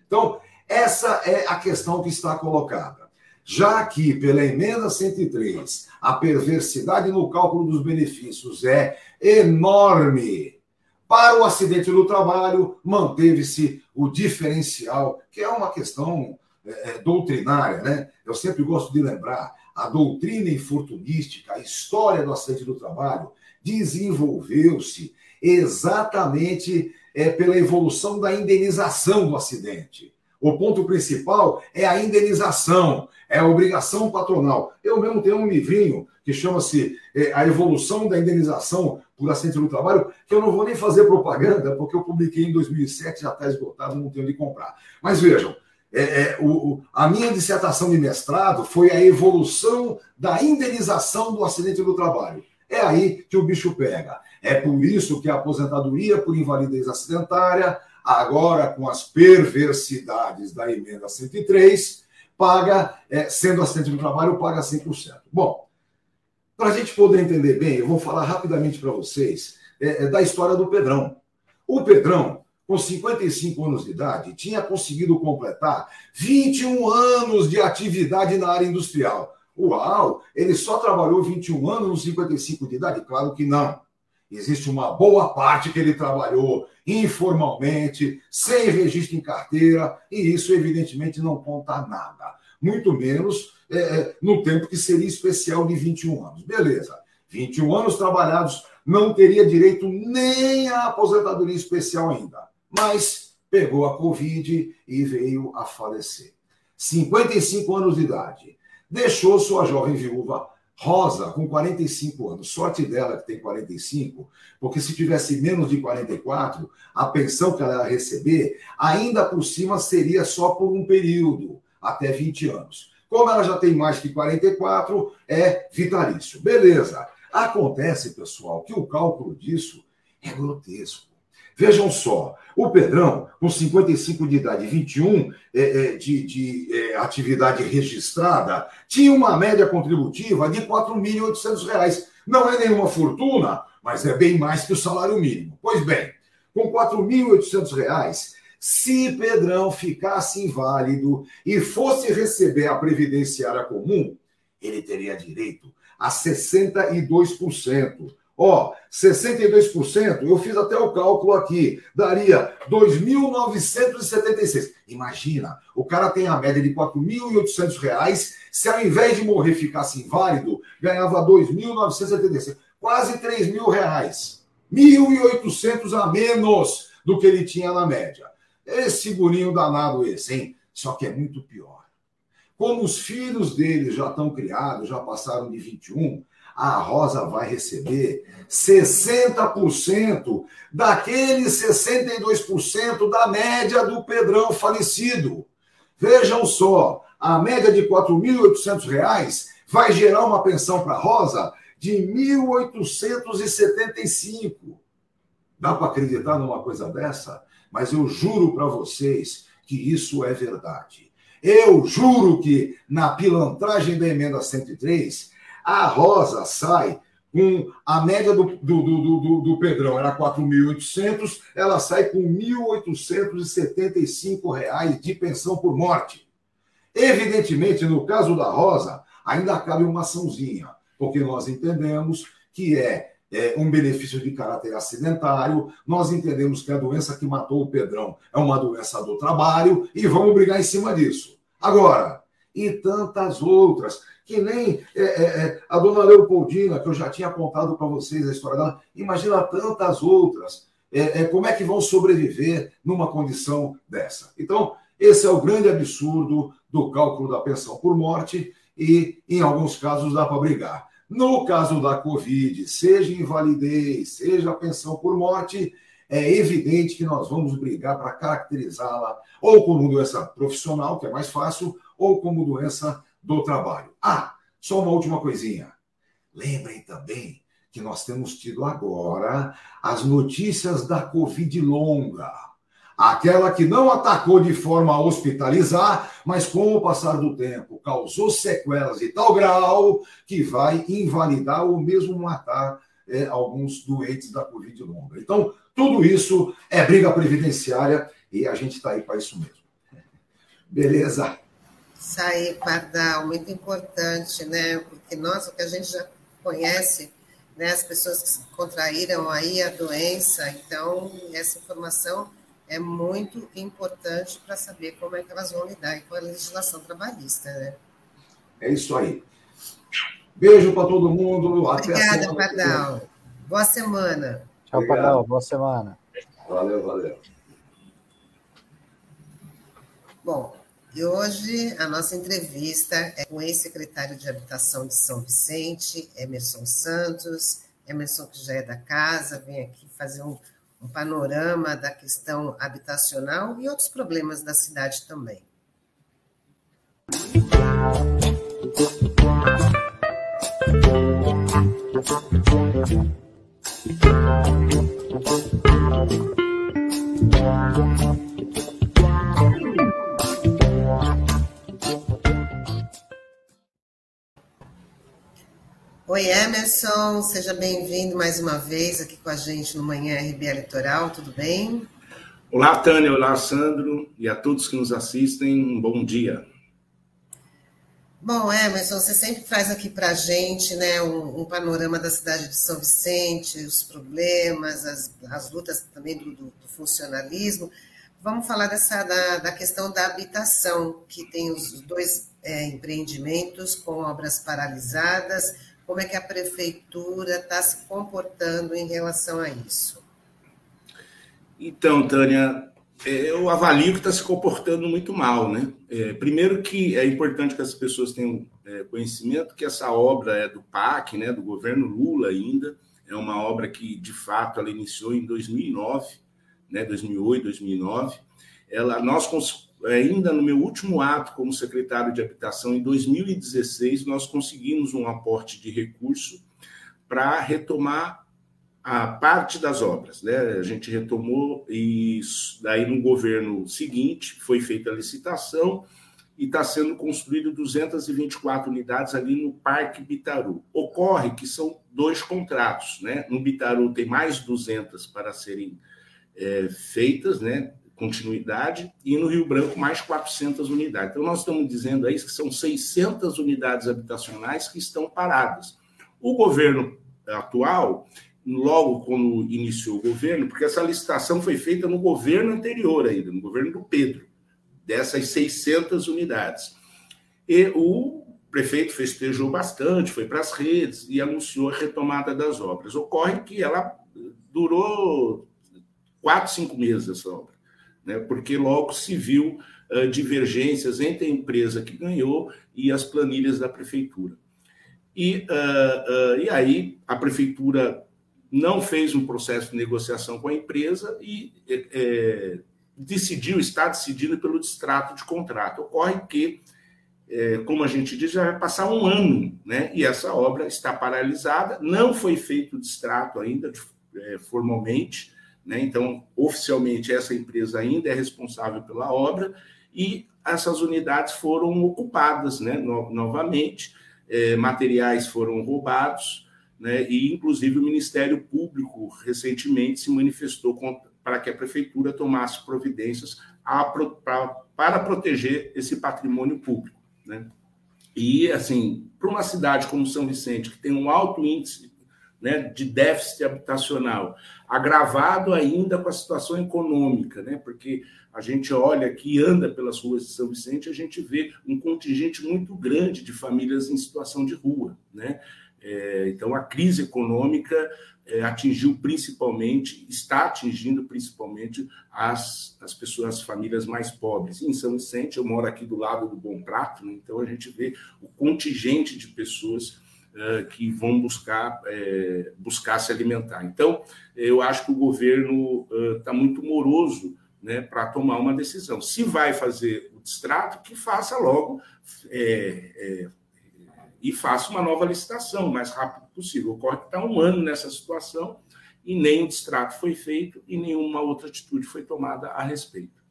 D: Então, essa é a questão que está colocada. Já que, pela emenda 103, a perversidade no cálculo dos benefícios é enorme. Para o acidente do trabalho, manteve-se o diferencial, que é uma questão é, é doutrinária, né? Eu sempre gosto de lembrar a doutrina infortunística, a história do acidente do trabalho, desenvolveu-se exatamente é, pela evolução da indenização do acidente. O ponto principal é a indenização, é a obrigação patronal. Eu mesmo tenho um livrinho que chama-se é, A Evolução da Indenização por Acidente do Trabalho, que eu não vou nem fazer propaganda, porque eu publiquei em 2007, já está esgotado, não tenho de comprar. Mas vejam, é, é, o, a minha dissertação de mestrado foi a evolução da indenização do acidente do trabalho. É aí que o bicho pega. É por isso que a aposentadoria por invalidez acidentária, agora com as perversidades da emenda 103, paga, é, sendo acidente do trabalho, paga 100%. Bom, para a gente poder entender bem, eu vou falar rapidamente para vocês é, é, da história do Pedrão. O Pedrão, com 55 anos de idade, tinha conseguido completar 21 anos de atividade na área industrial. Uau! Ele só trabalhou 21 anos nos 55 de idade? Claro que não. Existe uma boa parte que ele trabalhou informalmente, sem registro em carteira, e isso, evidentemente, não conta nada. Muito menos é, é no tempo que seria especial de 21 anos. Beleza. 21 anos trabalhados, não teria direito nem à aposentadoria especial ainda mas pegou a Covid e veio a falecer. 55 anos de idade. Deixou sua jovem viúva Rosa, com 45 anos. Sorte dela que tem 45, porque se tivesse menos de 44, a pensão que ela ia receber, ainda por cima, seria só por um período, até 20 anos. Como ela já tem mais que 44, é vitalício. Beleza. Acontece, pessoal, que o cálculo disso é grotesco. Vejam só, o Pedrão, com 55 de idade, 21 é, é, de, de é, atividade registrada, tinha uma média contributiva de R$ 4.800. Não é nenhuma fortuna, mas é bem mais que o salário mínimo. Pois bem, com R$ 4.800, se Pedrão ficasse inválido e fosse receber a previdenciária comum, ele teria direito a 62%. Ó, 62%, eu fiz até o cálculo aqui, daria 2.976. Imagina, o cara tem a média de R$ 4.800, se ao invés de morrer ficasse inválido, ganhava 2.976, quase 3 mil reais. 1.800 a menos do que ele tinha na média. Esse gurinho danado esse, hein? Só que é muito pior. Como os filhos dele já estão criados, já passaram de 21, a Rosa vai receber 60% daqueles 62% da média do Pedrão falecido. Vejam só, a média de R$ 4.800 vai gerar uma pensão para Rosa de 1.875. Dá para acreditar numa coisa dessa? Mas eu juro para vocês que isso é verdade. Eu juro que na pilantragem da emenda 103, a Rosa sai com a média do, do, do, do, do Pedrão era 4.800, ela sai com R$ 1.875 de pensão por morte. Evidentemente, no caso da Rosa, ainda cabe uma açãozinha, porque nós entendemos que é, é um benefício de caráter acidentário, nós entendemos que a doença que matou o Pedrão é uma doença do trabalho e vamos brigar em cima disso. Agora, e tantas outras que nem é, é, é, a dona Leopoldina, que eu já tinha contado para vocês a história dela, imagina tantas outras. É, é, como é que vão sobreviver numa condição dessa? Então, esse é o grande absurdo do cálculo da pensão por morte e, em alguns casos, dá para brigar. No caso da Covid, seja invalidez, seja pensão por morte, é evidente que nós vamos brigar para caracterizá-la ou como doença profissional, que é mais fácil, ou como doença do trabalho. Ah, só uma última coisinha. Lembrem também que nós temos tido agora as notícias da Covid longa. Aquela que não atacou de forma a hospitalizar, mas com o passar do tempo causou sequelas de tal grau que vai invalidar ou mesmo matar é, alguns doentes da Covid longa. Então, tudo isso é briga previdenciária e a gente está aí para isso mesmo. Beleza?
A: Isso aí, Pardal, muito importante, né? Porque nós, o que a gente já conhece, né, as pessoas que contraíram aí a doença, então essa informação é muito importante para saber como é que elas vão lidar com a legislação trabalhista, né?
D: É isso aí. Beijo para todo mundo.
A: Até Obrigada, Pardal. Boa semana.
C: Tchau, Pardal. Boa semana.
D: Valeu, valeu.
A: Bom, e hoje a nossa entrevista é com o ex-secretário de Habitação de São Vicente, Emerson Santos. Emerson, que já é da casa, vem aqui fazer um, um panorama da questão habitacional e outros problemas da cidade também. Oi, Emerson, seja bem-vindo mais uma vez aqui com a gente no Manhã RBA Litoral, tudo bem?
E: Olá, Tânia, olá, Sandro, e a todos que nos assistem, um bom dia.
A: Bom, Emerson, você sempre traz aqui para a gente né, um, um, panorama da cidade de São Vicente, os problemas, as, as lutas também do, do, do funcionalismo. Vamos falar dessa, da, da, questão da habitação, que tem os dois é, empreendimentos com obras paralisadas, como é que a prefeitura está se comportando em relação a isso?
E: Então, Tânia, é, eu avalio que está se comportando muito mal, né? É, primeiro que é importante que as pessoas tenham é, conhecimento que essa obra é do PAC, né, do governo Lula ainda, é uma obra que, de fato, ela iniciou em 2009, né, 2008, 2009. Ela, nós ainda no meu último ato como secretário de habitação, em 2016, nós conseguimos um aporte de recurso para retomar a parte das obras. Né? A gente retomou e daí no governo seguinte foi feita a licitação e está sendo construído 224 unidades ali no Parque Bitaru. Ocorre que são dois contratos, né? No Bitaru tem mais 200 para serem é, feitas, né? Continuidade, e no Rio Branco mais 400 unidades. Então, nós estamos dizendo aí que são 600 unidades habitacionais que estão paradas. O governo atual, logo quando iniciou o governo, porque essa licitação foi feita no governo anterior ainda, no governo do Pedro, dessas 600 unidades. E o prefeito festejou bastante, foi para as redes e anunciou a retomada das obras. Ocorre que ela durou quatro, cinco meses essa obra né? porque logo se viu uh, divergências entre a empresa que ganhou e as planilhas da prefeitura. E, uh, uh, e aí a prefeitura não fez um processo de negociação com a empresa e é, decidiu, está decidido pelo distrato de contrato. Ocorre que, é, como a gente diz, já vai passar um ano, né? E essa obra está paralisada, não foi feito o distrato ainda é, formalmente, né? Então, oficialmente, essa empresa ainda é responsável pela obra e essas unidades foram ocupadas né? no, novamente, é, materiais foram roubados, né? e inclusive o Ministério Público recentemente se manifestou para que a prefeitura tomasse providências a, pra, para proteger esse patrimônio público. Né? E, assim, para uma cidade como São Vicente, que tem um alto índice né, de déficit habitacional, agravado ainda com a situação econômica, né, porque a gente olha aqui, anda pelas ruas de São Vicente, a gente vê um contingente muito grande de famílias em situação de rua. Né? É, então, a crise econômica é, atingiu principalmente, está atingindo principalmente as, as pessoas, as famílias mais pobres. Em São Vicente, eu moro aqui do lado do Bom Prato, né? então a gente vê o contingente de pessoas que vão buscar, é, buscar se alimentar. Então, eu acho que o governo está muito moroso né, para tomar uma decisão. Se vai fazer o distrato, que faça logo é, é, e faça uma nova licitação o mais rápido possível. Ocorre que está um ano nessa situação e nem o distrato foi feito e nenhuma outra atitude foi tomada a respeito.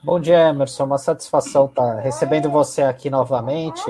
C: Bom dia, Emerson. Uma satisfação estar recebendo você aqui novamente.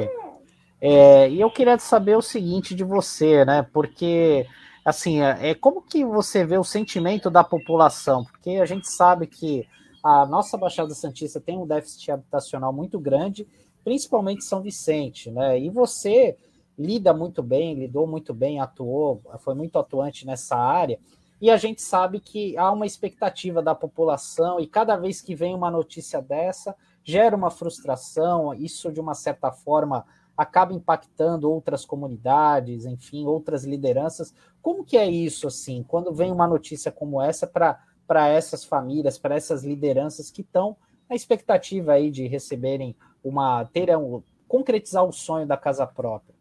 C: É, e eu queria saber o seguinte de você, né? Porque, assim, é, é, como que você vê o sentimento da população? Porque a gente sabe que a nossa Baixada Santista tem um déficit habitacional muito grande, principalmente São Vicente, né? E você lida muito bem, lidou muito bem, atuou, foi muito atuante nessa área. E a gente sabe que há uma expectativa da população, e cada vez que vem uma notícia dessa, gera uma frustração, isso de uma certa forma acaba impactando outras comunidades, enfim, outras lideranças. Como que é isso assim, quando vem uma notícia como essa para essas famílias, para essas lideranças que estão na expectativa aí de receberem uma ter um, concretizar o sonho da casa própria?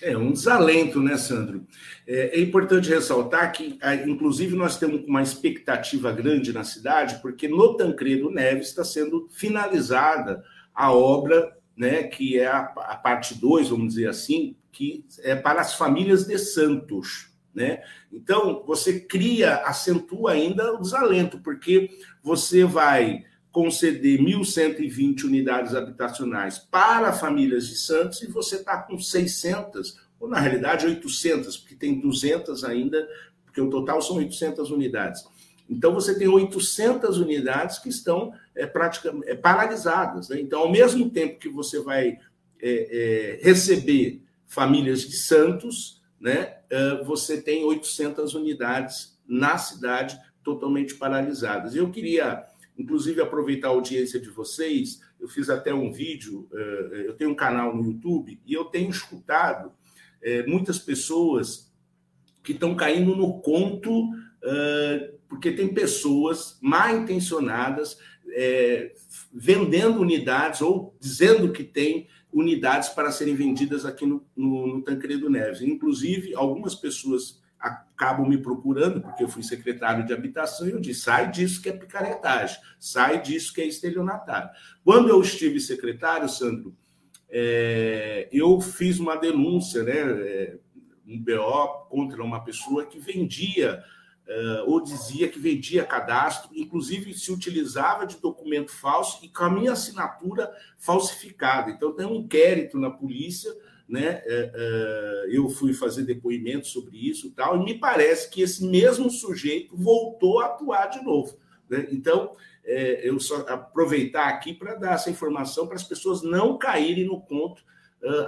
E: É um desalento, né, Sandro? É, é, importante ressaltar que, inclusive, nós temos uma expectativa grande na cidade, porque no Tancredo Neves está sendo finalizada a obra, né, que é a, a parte 2, vamos dizer assim, que é para as famílias de Santos. Né? Então, você cria, acentua ainda o desalento, porque você vai conceder 1.120 unidades habitacionais para famílias de Santos e você está com 600, ou na realidade 800, porque tem 200 ainda, porque o total são 800 unidades. Então você tem 800 unidades que estão é, praticamente é, paralisadas. Né? Então, ao mesmo tempo que você vai é, é, receber famílias de Santos, né, é, você tem 800 unidades na cidade totalmente paralisadas. Eu queria inclusive aproveitar a audiência de vocês. Eu fiz até um vídeo, eh, eu tenho um canal no YouTube e eu tenho escutado eh, muitas pessoas que estão caindo no conto, eh, porque tem pessoas mal intencionadas vendendo unidades ou dizendo que tem unidades para serem vendidas aqui no, no, no Tancredo Neves. Inclusive, algumas pessoas acabam me procurando, porque eu fui secretário de habitação, e eu disse: sai disso que é picaretagem, sai disso que é estelionatário. Quando eu estive secretário, Sandro, é, eu fiz uma denúncia, né, é, um BO contra uma pessoa que vendia. Uh, ou dizia que vendia cadastro, inclusive se utilizava de documento falso e com a minha assinatura falsificada. Então, tem um inquérito na polícia né? É, é, eu fui fazer depoimento sobre isso tal, e me parece que esse mesmo sujeito voltou a atuar de novo. Né? Então, é, eu só aproveitar aqui para dar essa informação para as pessoas não caírem no conto,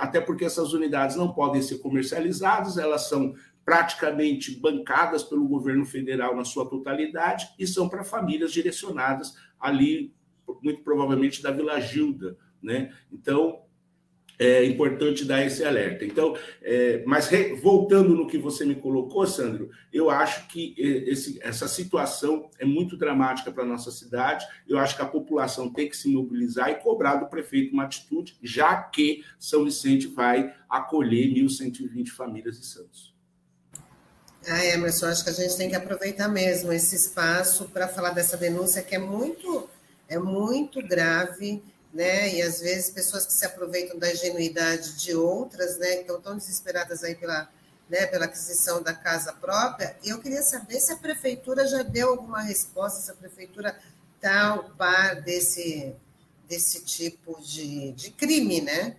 E: até porque essas unidades não podem ser comercializadas, elas são praticamente bancadas pelo governo federal na sua totalidade e são para famílias direcionadas ali, muito provavelmente da Vila Gilda. Né? Então, é importante dar esse alerta. Então, é, mas re, voltando no que você me colocou, Sandro, eu acho que esse, essa situação é muito dramática para a nossa cidade. Eu acho que a população tem que se mobilizar e cobrar do prefeito uma atitude, já que São Vicente vai acolher 1.120 famílias de Santos.
A: Ah, Emerson, acho que a gente tem que aproveitar mesmo esse espaço para falar dessa denúncia que é muito, é muito grave né? E às vezes pessoas que se aproveitam da ingenuidade de outras, né? Que estão tão desesperadas aí pela, né, pela aquisição da casa própria. E eu queria saber se a prefeitura já deu alguma resposta, se a prefeitura está ao par desse, desse tipo de, de crime, né?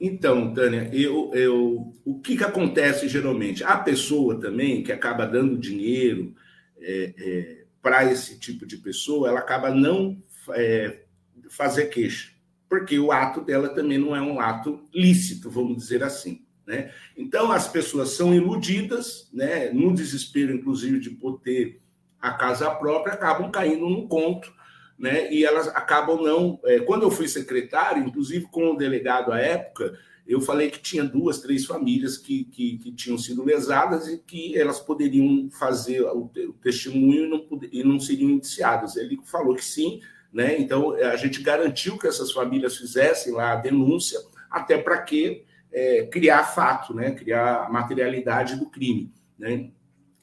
E: Então, Tânia, eu, eu, o que, que acontece geralmente? A pessoa também que acaba dando dinheiro é, é, para esse tipo de pessoa, ela acaba não é, fazer queixa, porque o ato dela também não é um ato lícito, vamos dizer assim. Né? Então, as pessoas são iludidas, né? no desespero, inclusive, de poder a casa própria, acabam caindo no conto, né? e elas acabam não. É, quando eu fui secretário, inclusive com o delegado à época, eu falei que tinha duas, três famílias que, que, que tinham sido lesadas e que elas poderiam fazer o, testemunho e não, e não seriam indiciadas. Ele falou que sim, né? Então, a gente garantiu que essas famílias fizessem lá a denúncia, até para que é, criar fato, né? criar a materialidade do crime. Né?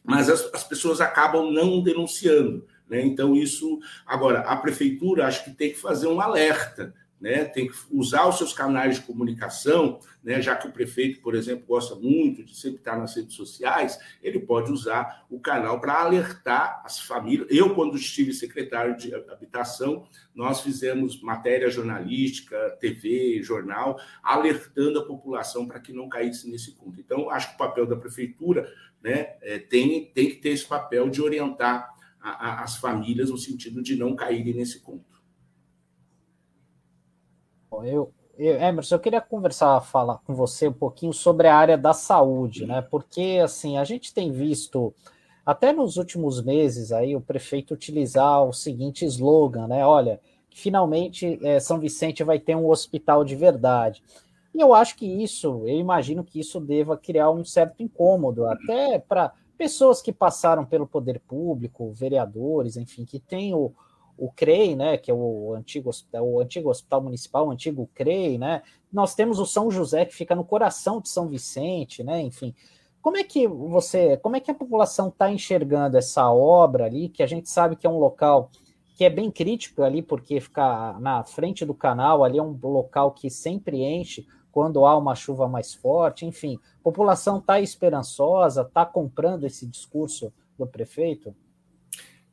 E: Mas as, as pessoas acabam não denunciando. Né? Então, isso. Agora, a prefeitura acho que tem que fazer um alerta né, tem que usar os seus canais de comunicação, né, já que o prefeito, por exemplo, gosta muito de sempre estar nas redes sociais, ele pode usar o canal para alertar as famílias. Eu, quando estive secretário de habitação, nós fizemos matéria jornalística, TV, jornal, alertando a população para que não caísse nesse conto. Então, acho que o papel da prefeitura né, é, tem, tem que ter esse papel de orientar a, a, as famílias no sentido de não caírem nesse conto.
C: Eu, eu, Emerson, eu queria conversar, falar com você um pouquinho sobre a área da saúde, né? Porque assim a gente tem visto até nos últimos meses aí o prefeito utilizar o seguinte slogan, né? Olha, finalmente é, São Vicente vai ter um hospital de verdade. E eu acho que isso, eu imagino que isso deva criar um certo incômodo, até para pessoas que passaram pelo poder público, vereadores, enfim, que têm o, o CREI, né, que é o antigo, o antigo hospital municipal, o antigo CREI, né? Nós temos o São José que fica no coração de São Vicente, né? Enfim, como é que você, como é que a população está enxergando essa obra ali, que a gente sabe que é um local que é bem crítico ali, porque ficar na frente do canal ali é um local que sempre enche quando há uma chuva mais forte, enfim, a população está esperançosa, está comprando esse discurso do prefeito?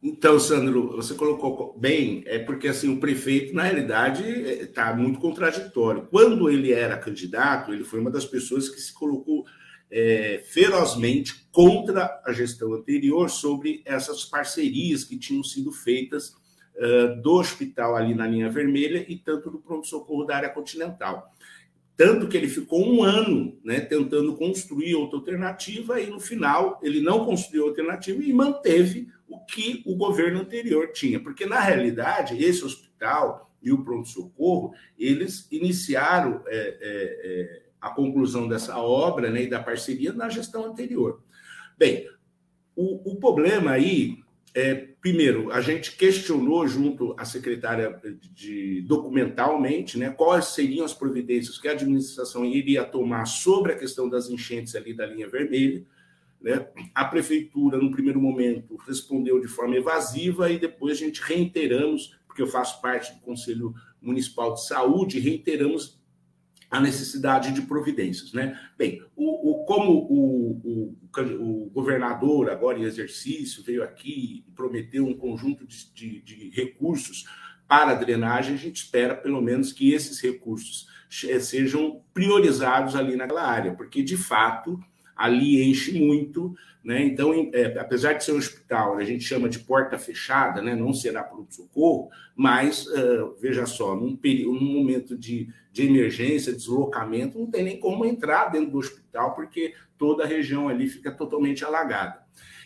E: Então, Sandro, você colocou bem, é porque assim o prefeito, na realidade, está muito contraditório. Quando ele era candidato, ele foi uma das pessoas que se colocou é, ferozmente contra a gestão anterior sobre essas parcerias que tinham sido feitas uh, do hospital ali na linha vermelha e tanto do pronto-socorro da área continental. Tanto que ele ficou um ano né, tentando construir outra alternativa e no final ele não construiu alternativa e manteve o que o governo anterior tinha. Porque, na realidade, esse hospital e o pronto-socorro, eles iniciaram é, é, é, a conclusão dessa obra né, e da parceria na gestão anterior. Bem, o, o problema aí é, primeiro, a gente questionou junto à secretária de documentalmente, né, quais seriam as providências que a administração iria tomar sobre a questão das enchentes ali da linha vermelha. Né? A prefeitura, no primeiro momento, respondeu de forma evasiva e depois a gente reiteramos, porque eu faço parte do Conselho Municipal de Saúde, reiteramos a necessidade de providências. Né? Bem, o, o como o, o, o, governador, agora em exercício, veio aqui e prometeu um conjunto de, de, de recursos para a drenagem, a gente espera pelo menos que esses recursos sejam priorizados ali naquela área, porque de fato ali enche muito, né? Então, é, apesar de ser um hospital, a gente chama de porta fechada, né? Não será pronto-socorro, mas uh, veja só, num, período, num momento de, de emergência, deslocamento, não tem nem como entrar dentro do hospital, porque toda a região ali fica totalmente alagada.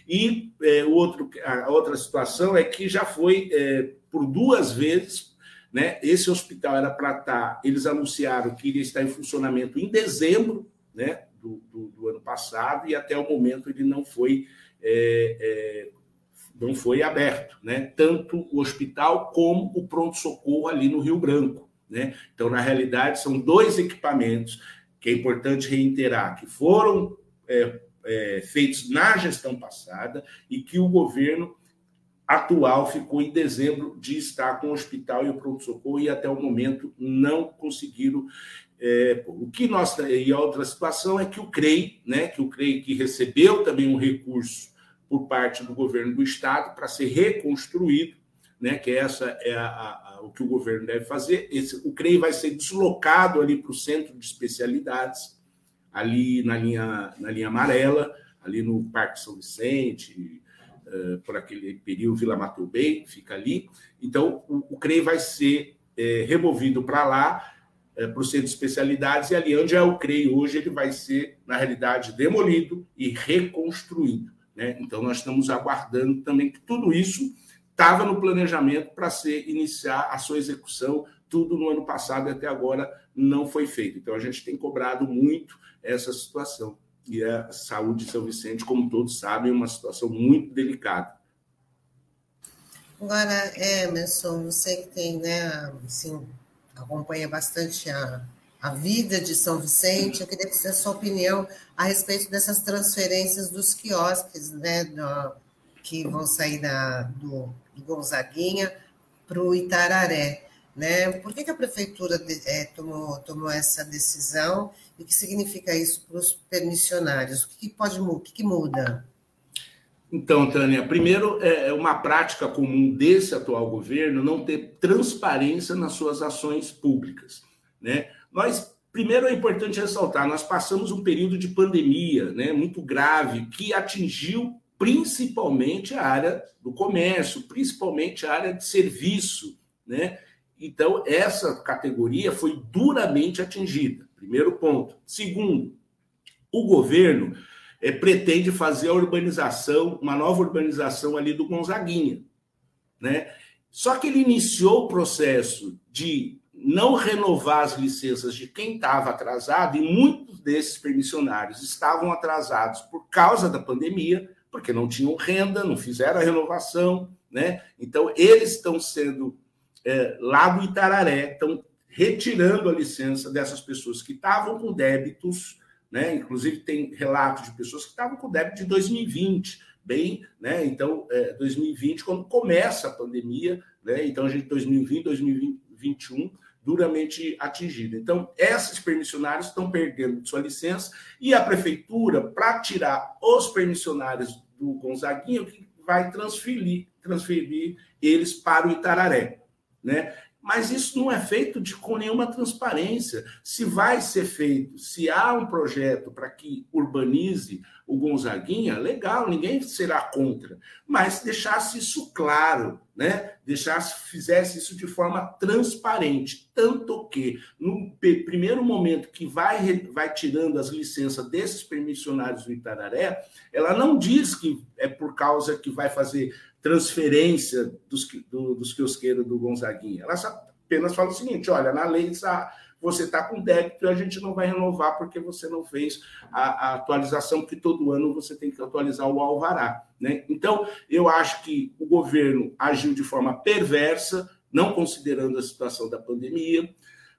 E: E é, outro, a outra situação é que já foi é, por duas vezes né? Esse hospital era para estar, tá, eles anunciaram que iria estar em funcionamento em dezembro, né? Do, do, do, ano passado e até o momento ele não foi é, é, não foi aberto, né? Tanto o hospital como o pronto socorro ali no Rio Branco, né? Então na realidade são dois equipamentos que é importante reiterar que foram é, é feitos na gestão passada e que o governo atual ficou em dezembro de estar com o hospital e o pronto-socorro e até o momento não conseguiram é, o que nós e a outra situação é que o CREI, né, que o CREI que recebeu também um recurso por parte do governo do estado para ser reconstruído, né, que essa é a, a, o que o governo deve fazer. Esse, o CREI vai ser deslocado ali para o centro de especialidades, ali na linha na linha amarela, ali no Parque São Vicente, uh, por aquele período Vila Mato Bem, fica ali. Então o, o CREI vai ser é, removido para lá é, para o centro de especialidades, e ali onde é o CREI hoje, ele vai ser, na realidade, demolido e reconstruído. Né? Então, nós estamos aguardando também que tudo isso estava no planejamento para ser iniciar a sua execução, tudo no ano passado e até agora não foi feito. Então, a gente tem cobrado muito essa situação. E a saúde de São Vicente, como todos sabem, é uma situação muito delicada.
A: Agora, Emerson, você que tem, né, assim, acompanha bastante a, a vida de São Vicente. Eu queria ter a sua opinião a respeito dessas transferências dos quiosques, né, do, que vão sair da, do, do Gonzaguinha para o Itararé. Né? Por que, que a prefeitura é, tomou, tomou essa decisão e o que significa isso para os permissionários? O que, que pode o que, que muda?
E: Então, Tânia, primeiro é, é uma prática comum desse atual governo não ter transparência nas suas ações públicas. Né? Nós, primeiro é importante ressaltar, nós passamos um período de pandemia né, muito grave que atingiu principalmente a área do comércio, principalmente a área de serviço, né? Então, essa categoria foi duramente atingida. Primeiro ponto. Segundo, o governo é, pretende fazer a urbanização, uma nova urbanização ali do Gonzaguinha. Né? Só que ele iniciou o processo de não renovar as licenças de quem estava atrasado, e muitos desses permissionários estavam atrasados por causa da pandemia, porque não tinham renda, não fizeram a renovação. Né? Então, eles estão sendo é, lá do Itararé estão retirando a licença dessas pessoas que estavam com débitos, né? Inclusive tem relatos de pessoas que estavam com débito de 2020, bem, né? Então, é, 2020 quando começa a pandemia, né? Então a gente 2020, 2021 duramente atingido. Então, esses permissionários estão perdendo sua licença e a prefeitura, para tirar os permissionários do Gonzaguinha, vai transferir, transferir eles para o Itararé né? Mas isso não é feito de, com nenhuma transparência. Se vai ser feito, se há um projeto para que urbanize o Gonzaguinha, legal, ninguém será contra. Mas deixasse isso claro, né? Deixasse, fizesse isso de forma transparente. Tanto que, no primeiro momento que vai, vai tirando as licenças desses permissionários do Itararé, ela não diz que é por causa que vai fazer transferência dos, do, dos quiosqueiros do Gonzaguinha. Ela apenas fala o seguinte: olha, na lei você está com débito e a gente não vai renovar porque você não fez a, a, atualização, porque todo ano você tem que atualizar o alvará. Né? Então, eu acho que o governo agiu de forma perversa, não considerando a situação da pandemia,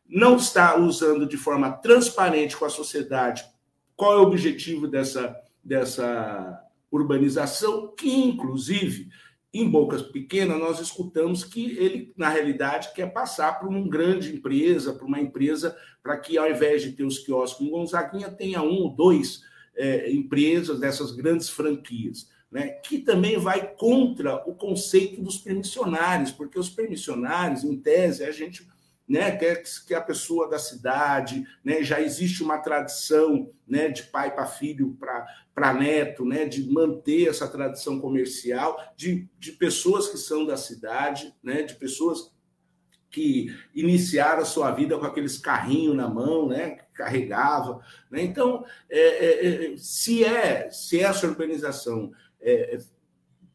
E: não está usando de forma transparente com a sociedade qual é o objetivo dessa, dessa urbanização, que, inclusive, em Bocas Pequena, nós escutamos que ele, na realidade, quer passar para uma grande empresa, para uma empresa, para que, ao invés de ter os quiosques em Gonzaguinha, tenha um ou dois é, empresas dessas grandes franquias. Né, que também vai contra o conceito dos permissionários, porque os permissionários, em tese, a gente né, quer que a pessoa da cidade, né, já existe uma tradição né, de pai para filho, para neto, né, de manter essa tradição comercial, de, de pessoas que são da cidade, né, de pessoas que iniciaram a sua vida com aqueles carrinhos na mão, né, que carregava. Né? Então, é, é, é se, é, se essa organização é,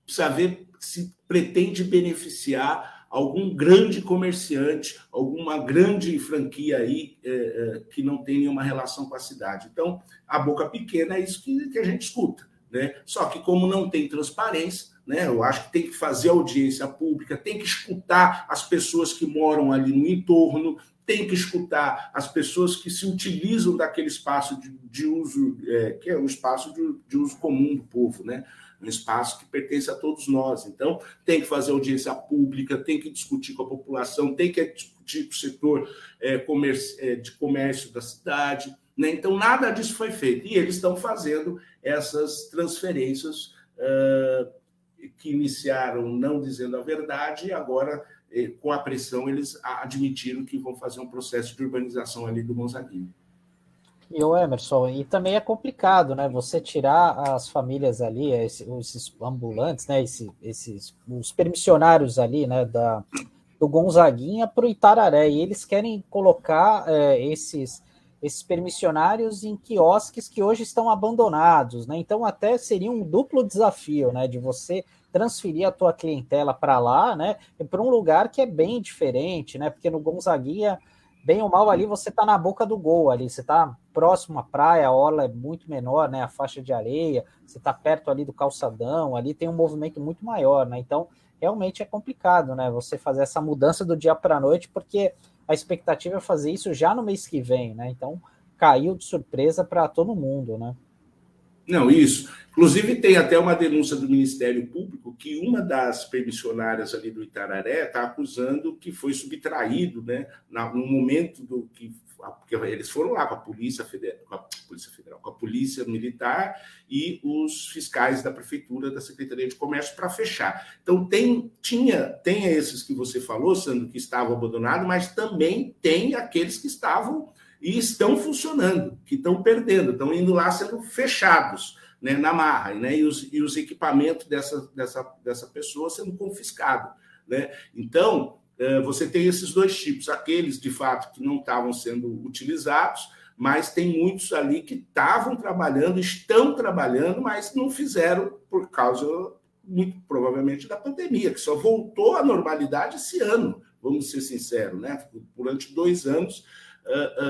E: precisa ver se pretende beneficiar algum grande comerciante, alguma grande franquia aí é, é, que não tem nenhuma relação com a cidade. Então, a boca pequena é isso que, que a gente escuta. Né? Só que, como não tem transparência, né, eu acho que tem que fazer audiência pública, tem que escutar as pessoas que moram ali no entorno, tem que escutar as pessoas que se utilizam daquele espaço de, de uso, é, que é um espaço de, de uso comum do povo, né? Um espaço que pertence a todos nós. Então, tem que fazer audiência pública, tem que discutir com a população, tem que discutir com o setor é, comércio, é, de comércio da cidade. Né? Então, nada disso foi feito. E eles estão fazendo essas transferências uh, que iniciaram não dizendo a verdade e agora, eh, com a pressão, eles admitiram que vão fazer um processo de urbanização ali do Gonzaguinho.
C: E o Emerson, e também é complicado, né? Você tirar as famílias ali, esses, ambulantes, né? Esses, esses, os permissionários ali, né? Da, do Gonzaguinha para o Itararé. E eles querem colocar é, esses, esses permissionários em quiosques que hoje estão abandonados, né? Então até seria um duplo desafio, né? De você transferir a tua clientela para lá, né? Para um lugar que é bem diferente, né? Porque no Gonzaguinha bem ou mal ali você está na boca do gol ali, você está próximo à praia, a orla é muito menor, né? A faixa de areia, você está perto ali do calçadão, ali tem um movimento muito maior, né? Então, realmente é complicado, né? Você fazer essa mudança do dia para a noite, porque a expectativa é fazer isso já no mês que vem, né? Então, caiu de surpresa para todo mundo, né?
E: Não, isso. Inclusive, tem até uma denúncia do Ministério Público que uma das permissionárias ali do Itararé está acusando que foi subtraído, né, no momento do que porque eles foram lá com a Polícia Federal, com a Polícia Federal, com a Polícia Militar e os fiscais da Prefeitura, da Secretaria de Comércio para fechar. Então tem, tinha, tem esses que você falou, Sandro, que estavam abandonados, mas também tem aqueles que estavam e estão funcionando, que estão perdendo, estão indo lá sendo fechados né, na marra, né, e, os, e os equipamentos dessa, dessa, dessa pessoa sendo confiscados. Né? Então, é, você tem esses dois tipos, aqueles de fato que não estavam sendo utilizados, mas tem muitos ali que estavam trabalhando, estão trabalhando, mas não fizeram por causa, muito provavelmente, da pandemia, que só voltou à normalidade esse ano, vamos ser sinceros, né? Durante dois anos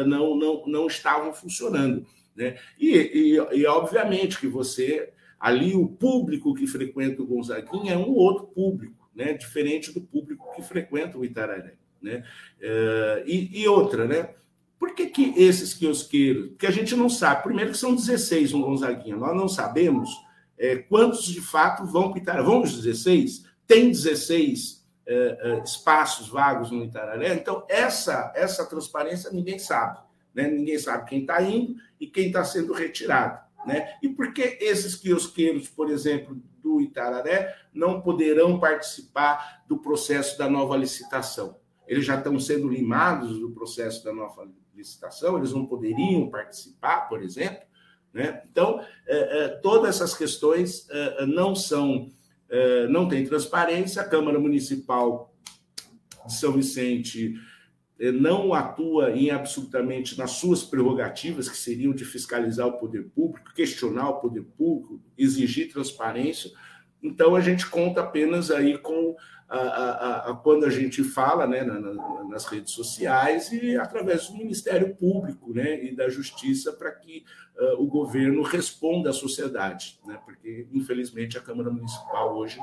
E: não, não, não estavam funcionando. Né? E, e, e, obviamente, que você, ali, o público que frequenta o Gonzaguinha é um outro público, né? diferente do público que frequenta o Itararé. Né? Uh, e, e, outra, né? Por que, que esses quiosqueiros? Porque a gente não sabe. Primeiro, que são 16 no Gonzaguinha, nós não sabemos é, quantos de fato vão para o Itararé. Vão os 16? Tem 16 é, é, espaços vagos no Itararé? Então, essa, essa transparência ninguém sabe. Né? Ninguém sabe quem está indo e quem está sendo retirado. Né? E por que esses quiosqueiros, por exemplo, do Itararé, não poderão participar do processo da nova licitação? Eles já estão sendo limados do processo da nova licitação, eles não poderiam participar, por exemplo. Né? Então, é, é, todas essas questões é, não são, não tem transparência. A Câmara Municipal de São Vicente não atua em absolutamente nas suas prerrogativas, que seriam de fiscalizar o poder público, questionar o poder público, exigir transparência. Então, a gente conta apenas aí com a, a, a, quando a gente fala né, na, na, nas redes sociais e através do Ministério Público né, e da Justiça para que uh, o governo responda à sociedade, né, porque, infelizmente, a Câmara Municipal hoje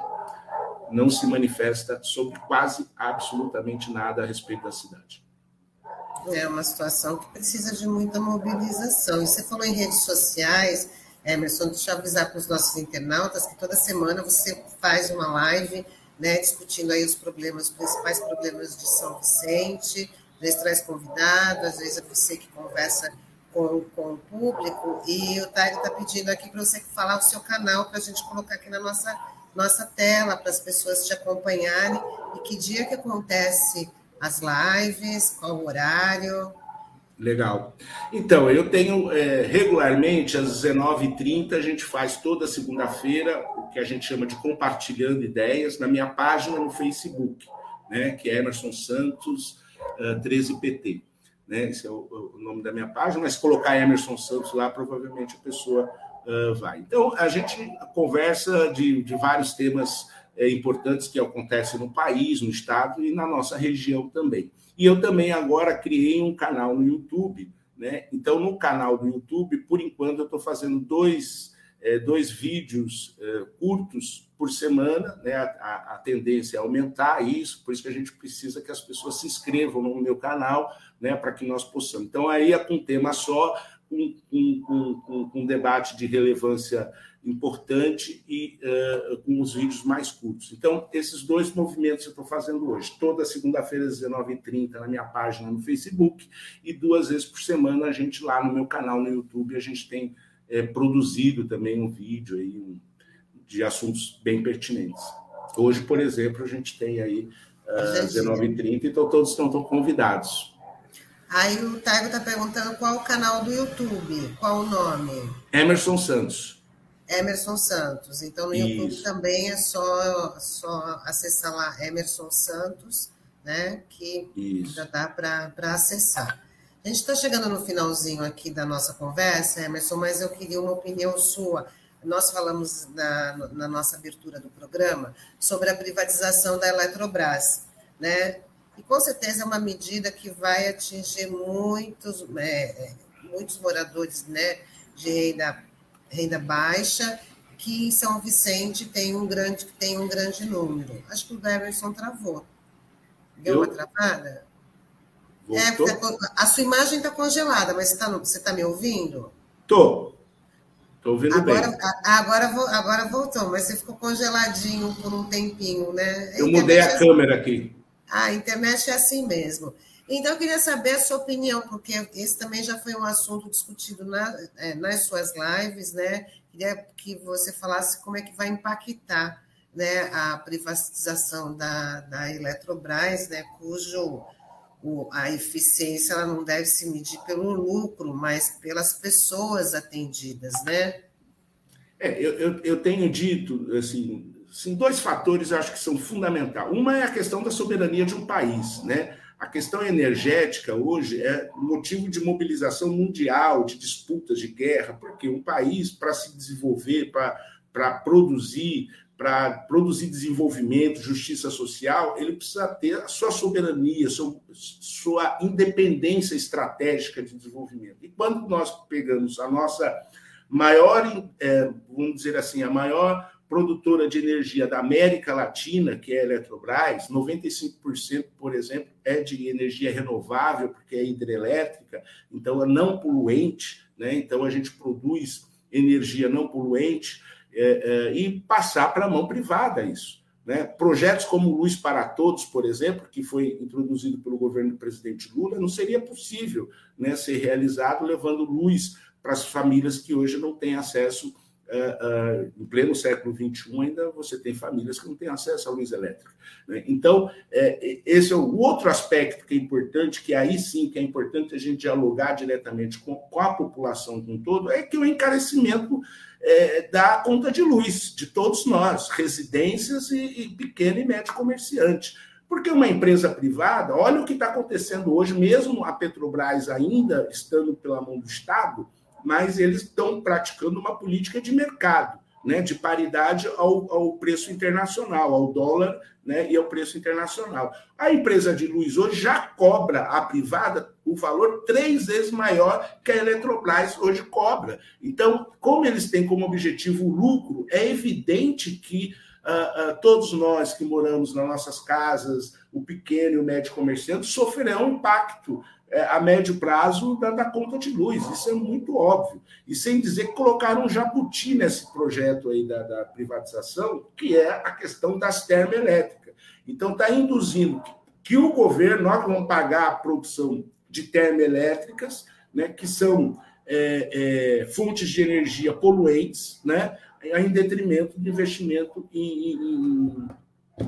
E: não se manifesta sobre quase absolutamente nada a respeito da cidade.
A: É uma situação que precisa de muita mobilização. E você falou em redes sociais, Emerson, deixa eu avisar para os nossos internautas que toda semana você faz uma live né, discutindo aí os problemas, os principais problemas de São Vicente, às vezes traz convidado, às vezes é você que conversa com, com o público, e o Tairo está pedindo aqui para você falar o seu canal para a gente colocar aqui na nossa, nossa tela, para as pessoas te acompanharem, e que dia que acontece as lives, qual o horário?
E: Legal. Então, eu tenho é, regularmente às 19h30, a gente faz toda segunda-feira o que a gente chama de compartilhando ideias na minha página no Facebook, né, que é Emerson Santos uh, 13PT. Né, esse é o, o, nome da minha página, mas colocar Emerson Santos lá, provavelmente a pessoa uh, vai. Então, a gente conversa de, de vários temas é, importantes que acontecem no país, no estado e na nossa região também. E eu também agora criei um canal no YouTube, né? Então, no canal do YouTube, por enquanto, eu estou fazendo dois, é, dois vídeos é, curtos por semana, né? A, a, a, tendência é aumentar isso, por isso que a gente precisa que as pessoas se inscrevam no meu canal, né? Para que nós possamos. Então, aí é com um tema só, com, com, com, com um debate de relevância importante e uh, com os vídeos mais curtos. Então, esses dois movimentos eu estou fazendo hoje. Toda segunda-feira, às 19h30, na minha página no Facebook, e duas vezes por semana a gente lá no meu canal no YouTube, a gente tem é, produzido também um vídeo aí um, de assuntos bem pertinentes. Hoje, por exemplo, a gente tem aí uh, às 19h30, então todos estão, estão convidados.
A: Aí o Taigo está perguntando qual o canal do YouTube, qual o nome?
E: Emerson Santos.
A: Emerson Santos. Então, no Isso. YouTube também é só, só acessar lá Emerson Santos, né? Que Isso. já dá para acessar. A gente está chegando no finalzinho aqui da nossa conversa, Emerson, mas eu queria uma opinião sua. Nós falamos na, na nossa abertura do programa sobre a privatização da Eletrobras, né? E com certeza é uma medida que vai atingir muitos, é, muitos moradores né, de renda renda baixa, que em São Vicente tem um grande, tem um grande número. Acho que o Emerson travou. Deu Eu? uma travada? É, a sua imagem está congelada, mas você está você tá me ouvindo?
E: Tô. Estou ouvindo
A: agora,
E: bem.
A: Agora, agora voltou, mas você ficou congeladinho por um tempinho, né?
E: Eu mudei a é... câmera aqui.
A: Ah, a internet é assim mesmo. Então, eu queria saber a sua opinião, porque esse também já foi um assunto discutido na, é, nas suas lives, né? Queria que você falasse como é que vai impactar né, a privatização da, da Eletrobras, né, cujo o, a eficiência ela não deve se medir pelo lucro, mas pelas pessoas atendidas, né?
E: É, eu, eu, eu tenho dito, assim, assim, dois fatores eu acho que são fundamentais. Uma é a questão da soberania de um país, né? A questão energética hoje é motivo de mobilização mundial, de disputas, de guerra, porque um país, para se desenvolver, para produzir, para produzir desenvolvimento, justiça social, ele precisa ter a sua soberania, sua, sua independência estratégica de desenvolvimento. E quando nós pegamos a nossa maior, é, vamos dizer assim, a maior produtora de energia da América Latina, que é a Eletrobras, 95%, por exemplo, é de energia renovável, porque é hidrelétrica, então é não poluente, né? então a gente produz energia não poluente é, é, e passar para a mão privada isso. Né? Projetos como Luz para Todos, por exemplo, que foi introduzido pelo governo do presidente Lula, não seria possível né, ser realizado levando luz para as famílias que hoje não têm acesso Uh, uh, em pleno século XXI, ainda você tem famílias que não têm acesso à luz elétrica. Né? Então, é, esse é o outro aspecto que é importante, que aí sim que é importante a gente dialogar diretamente com, a população como um todo, é que o encarecimento é, da conta de luz de todos nós, residências e, e pequeno e médio comerciante. Porque uma empresa privada, olha o que está acontecendo hoje, mesmo a Petrobras ainda estando pela mão do Estado, mas eles estão praticando uma política de mercado, né, de paridade ao, ao preço internacional, ao dólar né, e ao preço internacional. A empresa de luz hoje já cobra a privada o valor três vezes maior que a Eletrobras hoje cobra. Então, como eles têm como objetivo o lucro, é evidente que uh, uh, todos nós que moramos nas nossas casas, o pequeno e o médio comerciante, sofrerão impacto é, a médio prazo da, da, conta de luz. Isso é muito óbvio. E sem dizer que colocaram um jabuti nesse projeto aí da, da privatização, que é a questão das termoelétricas. Então, está induzindo que, que, o governo, nós vamos pagar a produção de termoelétricas, né, que são é, é, fontes de energia poluentes, né, em detrimento do investimento em, em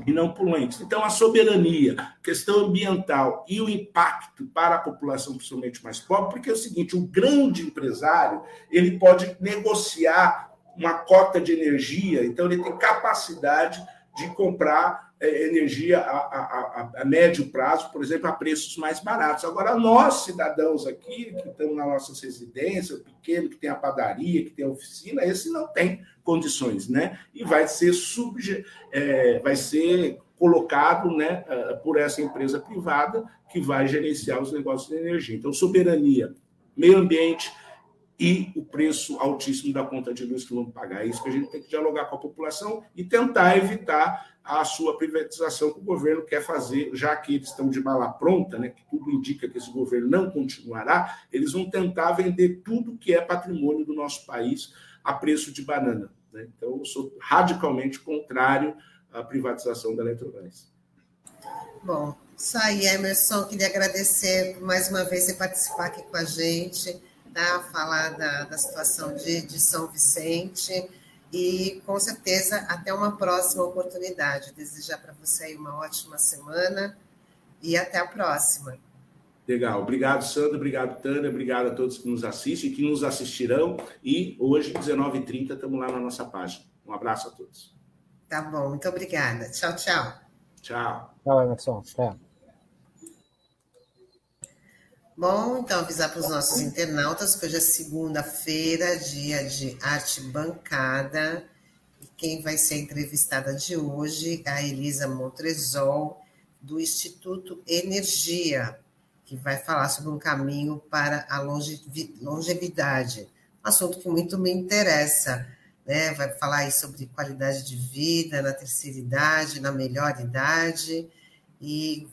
E: e não poluentes. Então, a soberania, questão ambiental e o impacto para a população, principalmente mais pobre, porque é o seguinte: o grande empresário ele pode negociar uma cota de energia, então ele tem capacidade de comprar energia a, a, a, a, médio prazo, por exemplo, a preços mais baratos. Agora, nós, cidadãos aqui, que estamos nas nossas residências, o pequeno, que tem a padaria, que tem a oficina, esse não tem condições, né? E vai ser, subje, é, vai ser colocado né, é, por essa empresa privada que vai gerenciar os negócios de energia. Então, soberania, meio ambiente, e o preço altíssimo da conta de luz que vão pagar. É isso que a gente tem que dialogar com a população e tentar evitar a sua privatização que o governo quer fazer, já que eles estão de bala pronta, né, que tudo indica que esse governo não continuará, eles vão tentar vender tudo que é patrimônio do nosso país a preço de banana. Né? Então, eu sou radicalmente contrário à privatização da Eletrobras.
A: Bom, isso aí, Emerson. Queria agradecer mais uma vez você participar aqui com a gente tá? falar da, da situação de, de São Vicente e com certeza até uma próxima oportunidade. Desejar para você aí uma ótima semana e até a próxima.
E: Legal. Obrigado, Sandra. Obrigado, Tânia. Obrigado a todos que nos assistem e que nos assistirão. E hoje, 19h30, estamos lá na nossa página. Um abraço a todos.
A: Tá bom. Muito obrigada. Tchau, tchau.
E: Tchau.
C: Tchau, Emerson. Tchau.
A: Bom, então avisar para os nossos internautas que hoje é segunda-feira, dia de arte bancada. E quem vai ser entrevistada de hoje é a Elisa Montresol, do Instituto Energia, que vai falar sobre um caminho para a longevidade. Assunto que muito me interessa. Né? Vai falar aí sobre qualidade de vida na terceira idade, na melhor idade, e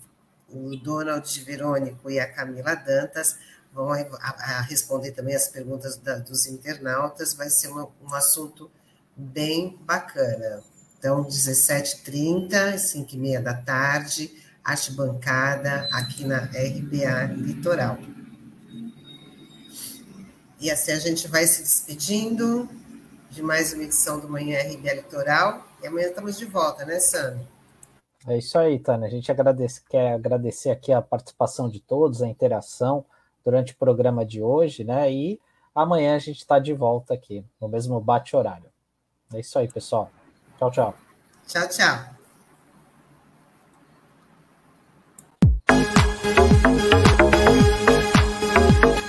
A: o Donald Verônico e a Camila Dantas vão a, a responder também as perguntas da, dos internautas. Vai ser uma, um assunto bem bacana. Então, 17h30, 5h30 da tarde, arte bancada aqui na RBA Litoral. E assim a gente vai se despedindo de mais uma edição do Manhã RBA Litoral. E amanhã estamos de volta, né, Sandro?
C: É isso aí, Tânia. A gente agradece, quer agradecer aqui a participação de todos, a interação durante o programa de hoje, né? E amanhã a gente está de volta aqui, no mesmo bate-horário. É isso aí, pessoal. Tchau, tchau.
A: Tchau, tchau.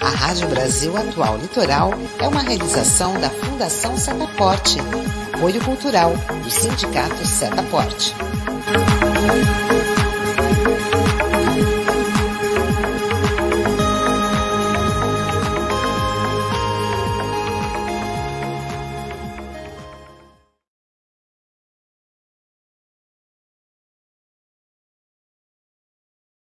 A: A Rádio Brasil Atual Litoral é uma realização da Fundação Setaporte, apoio cultural do Sindicato Setaporte.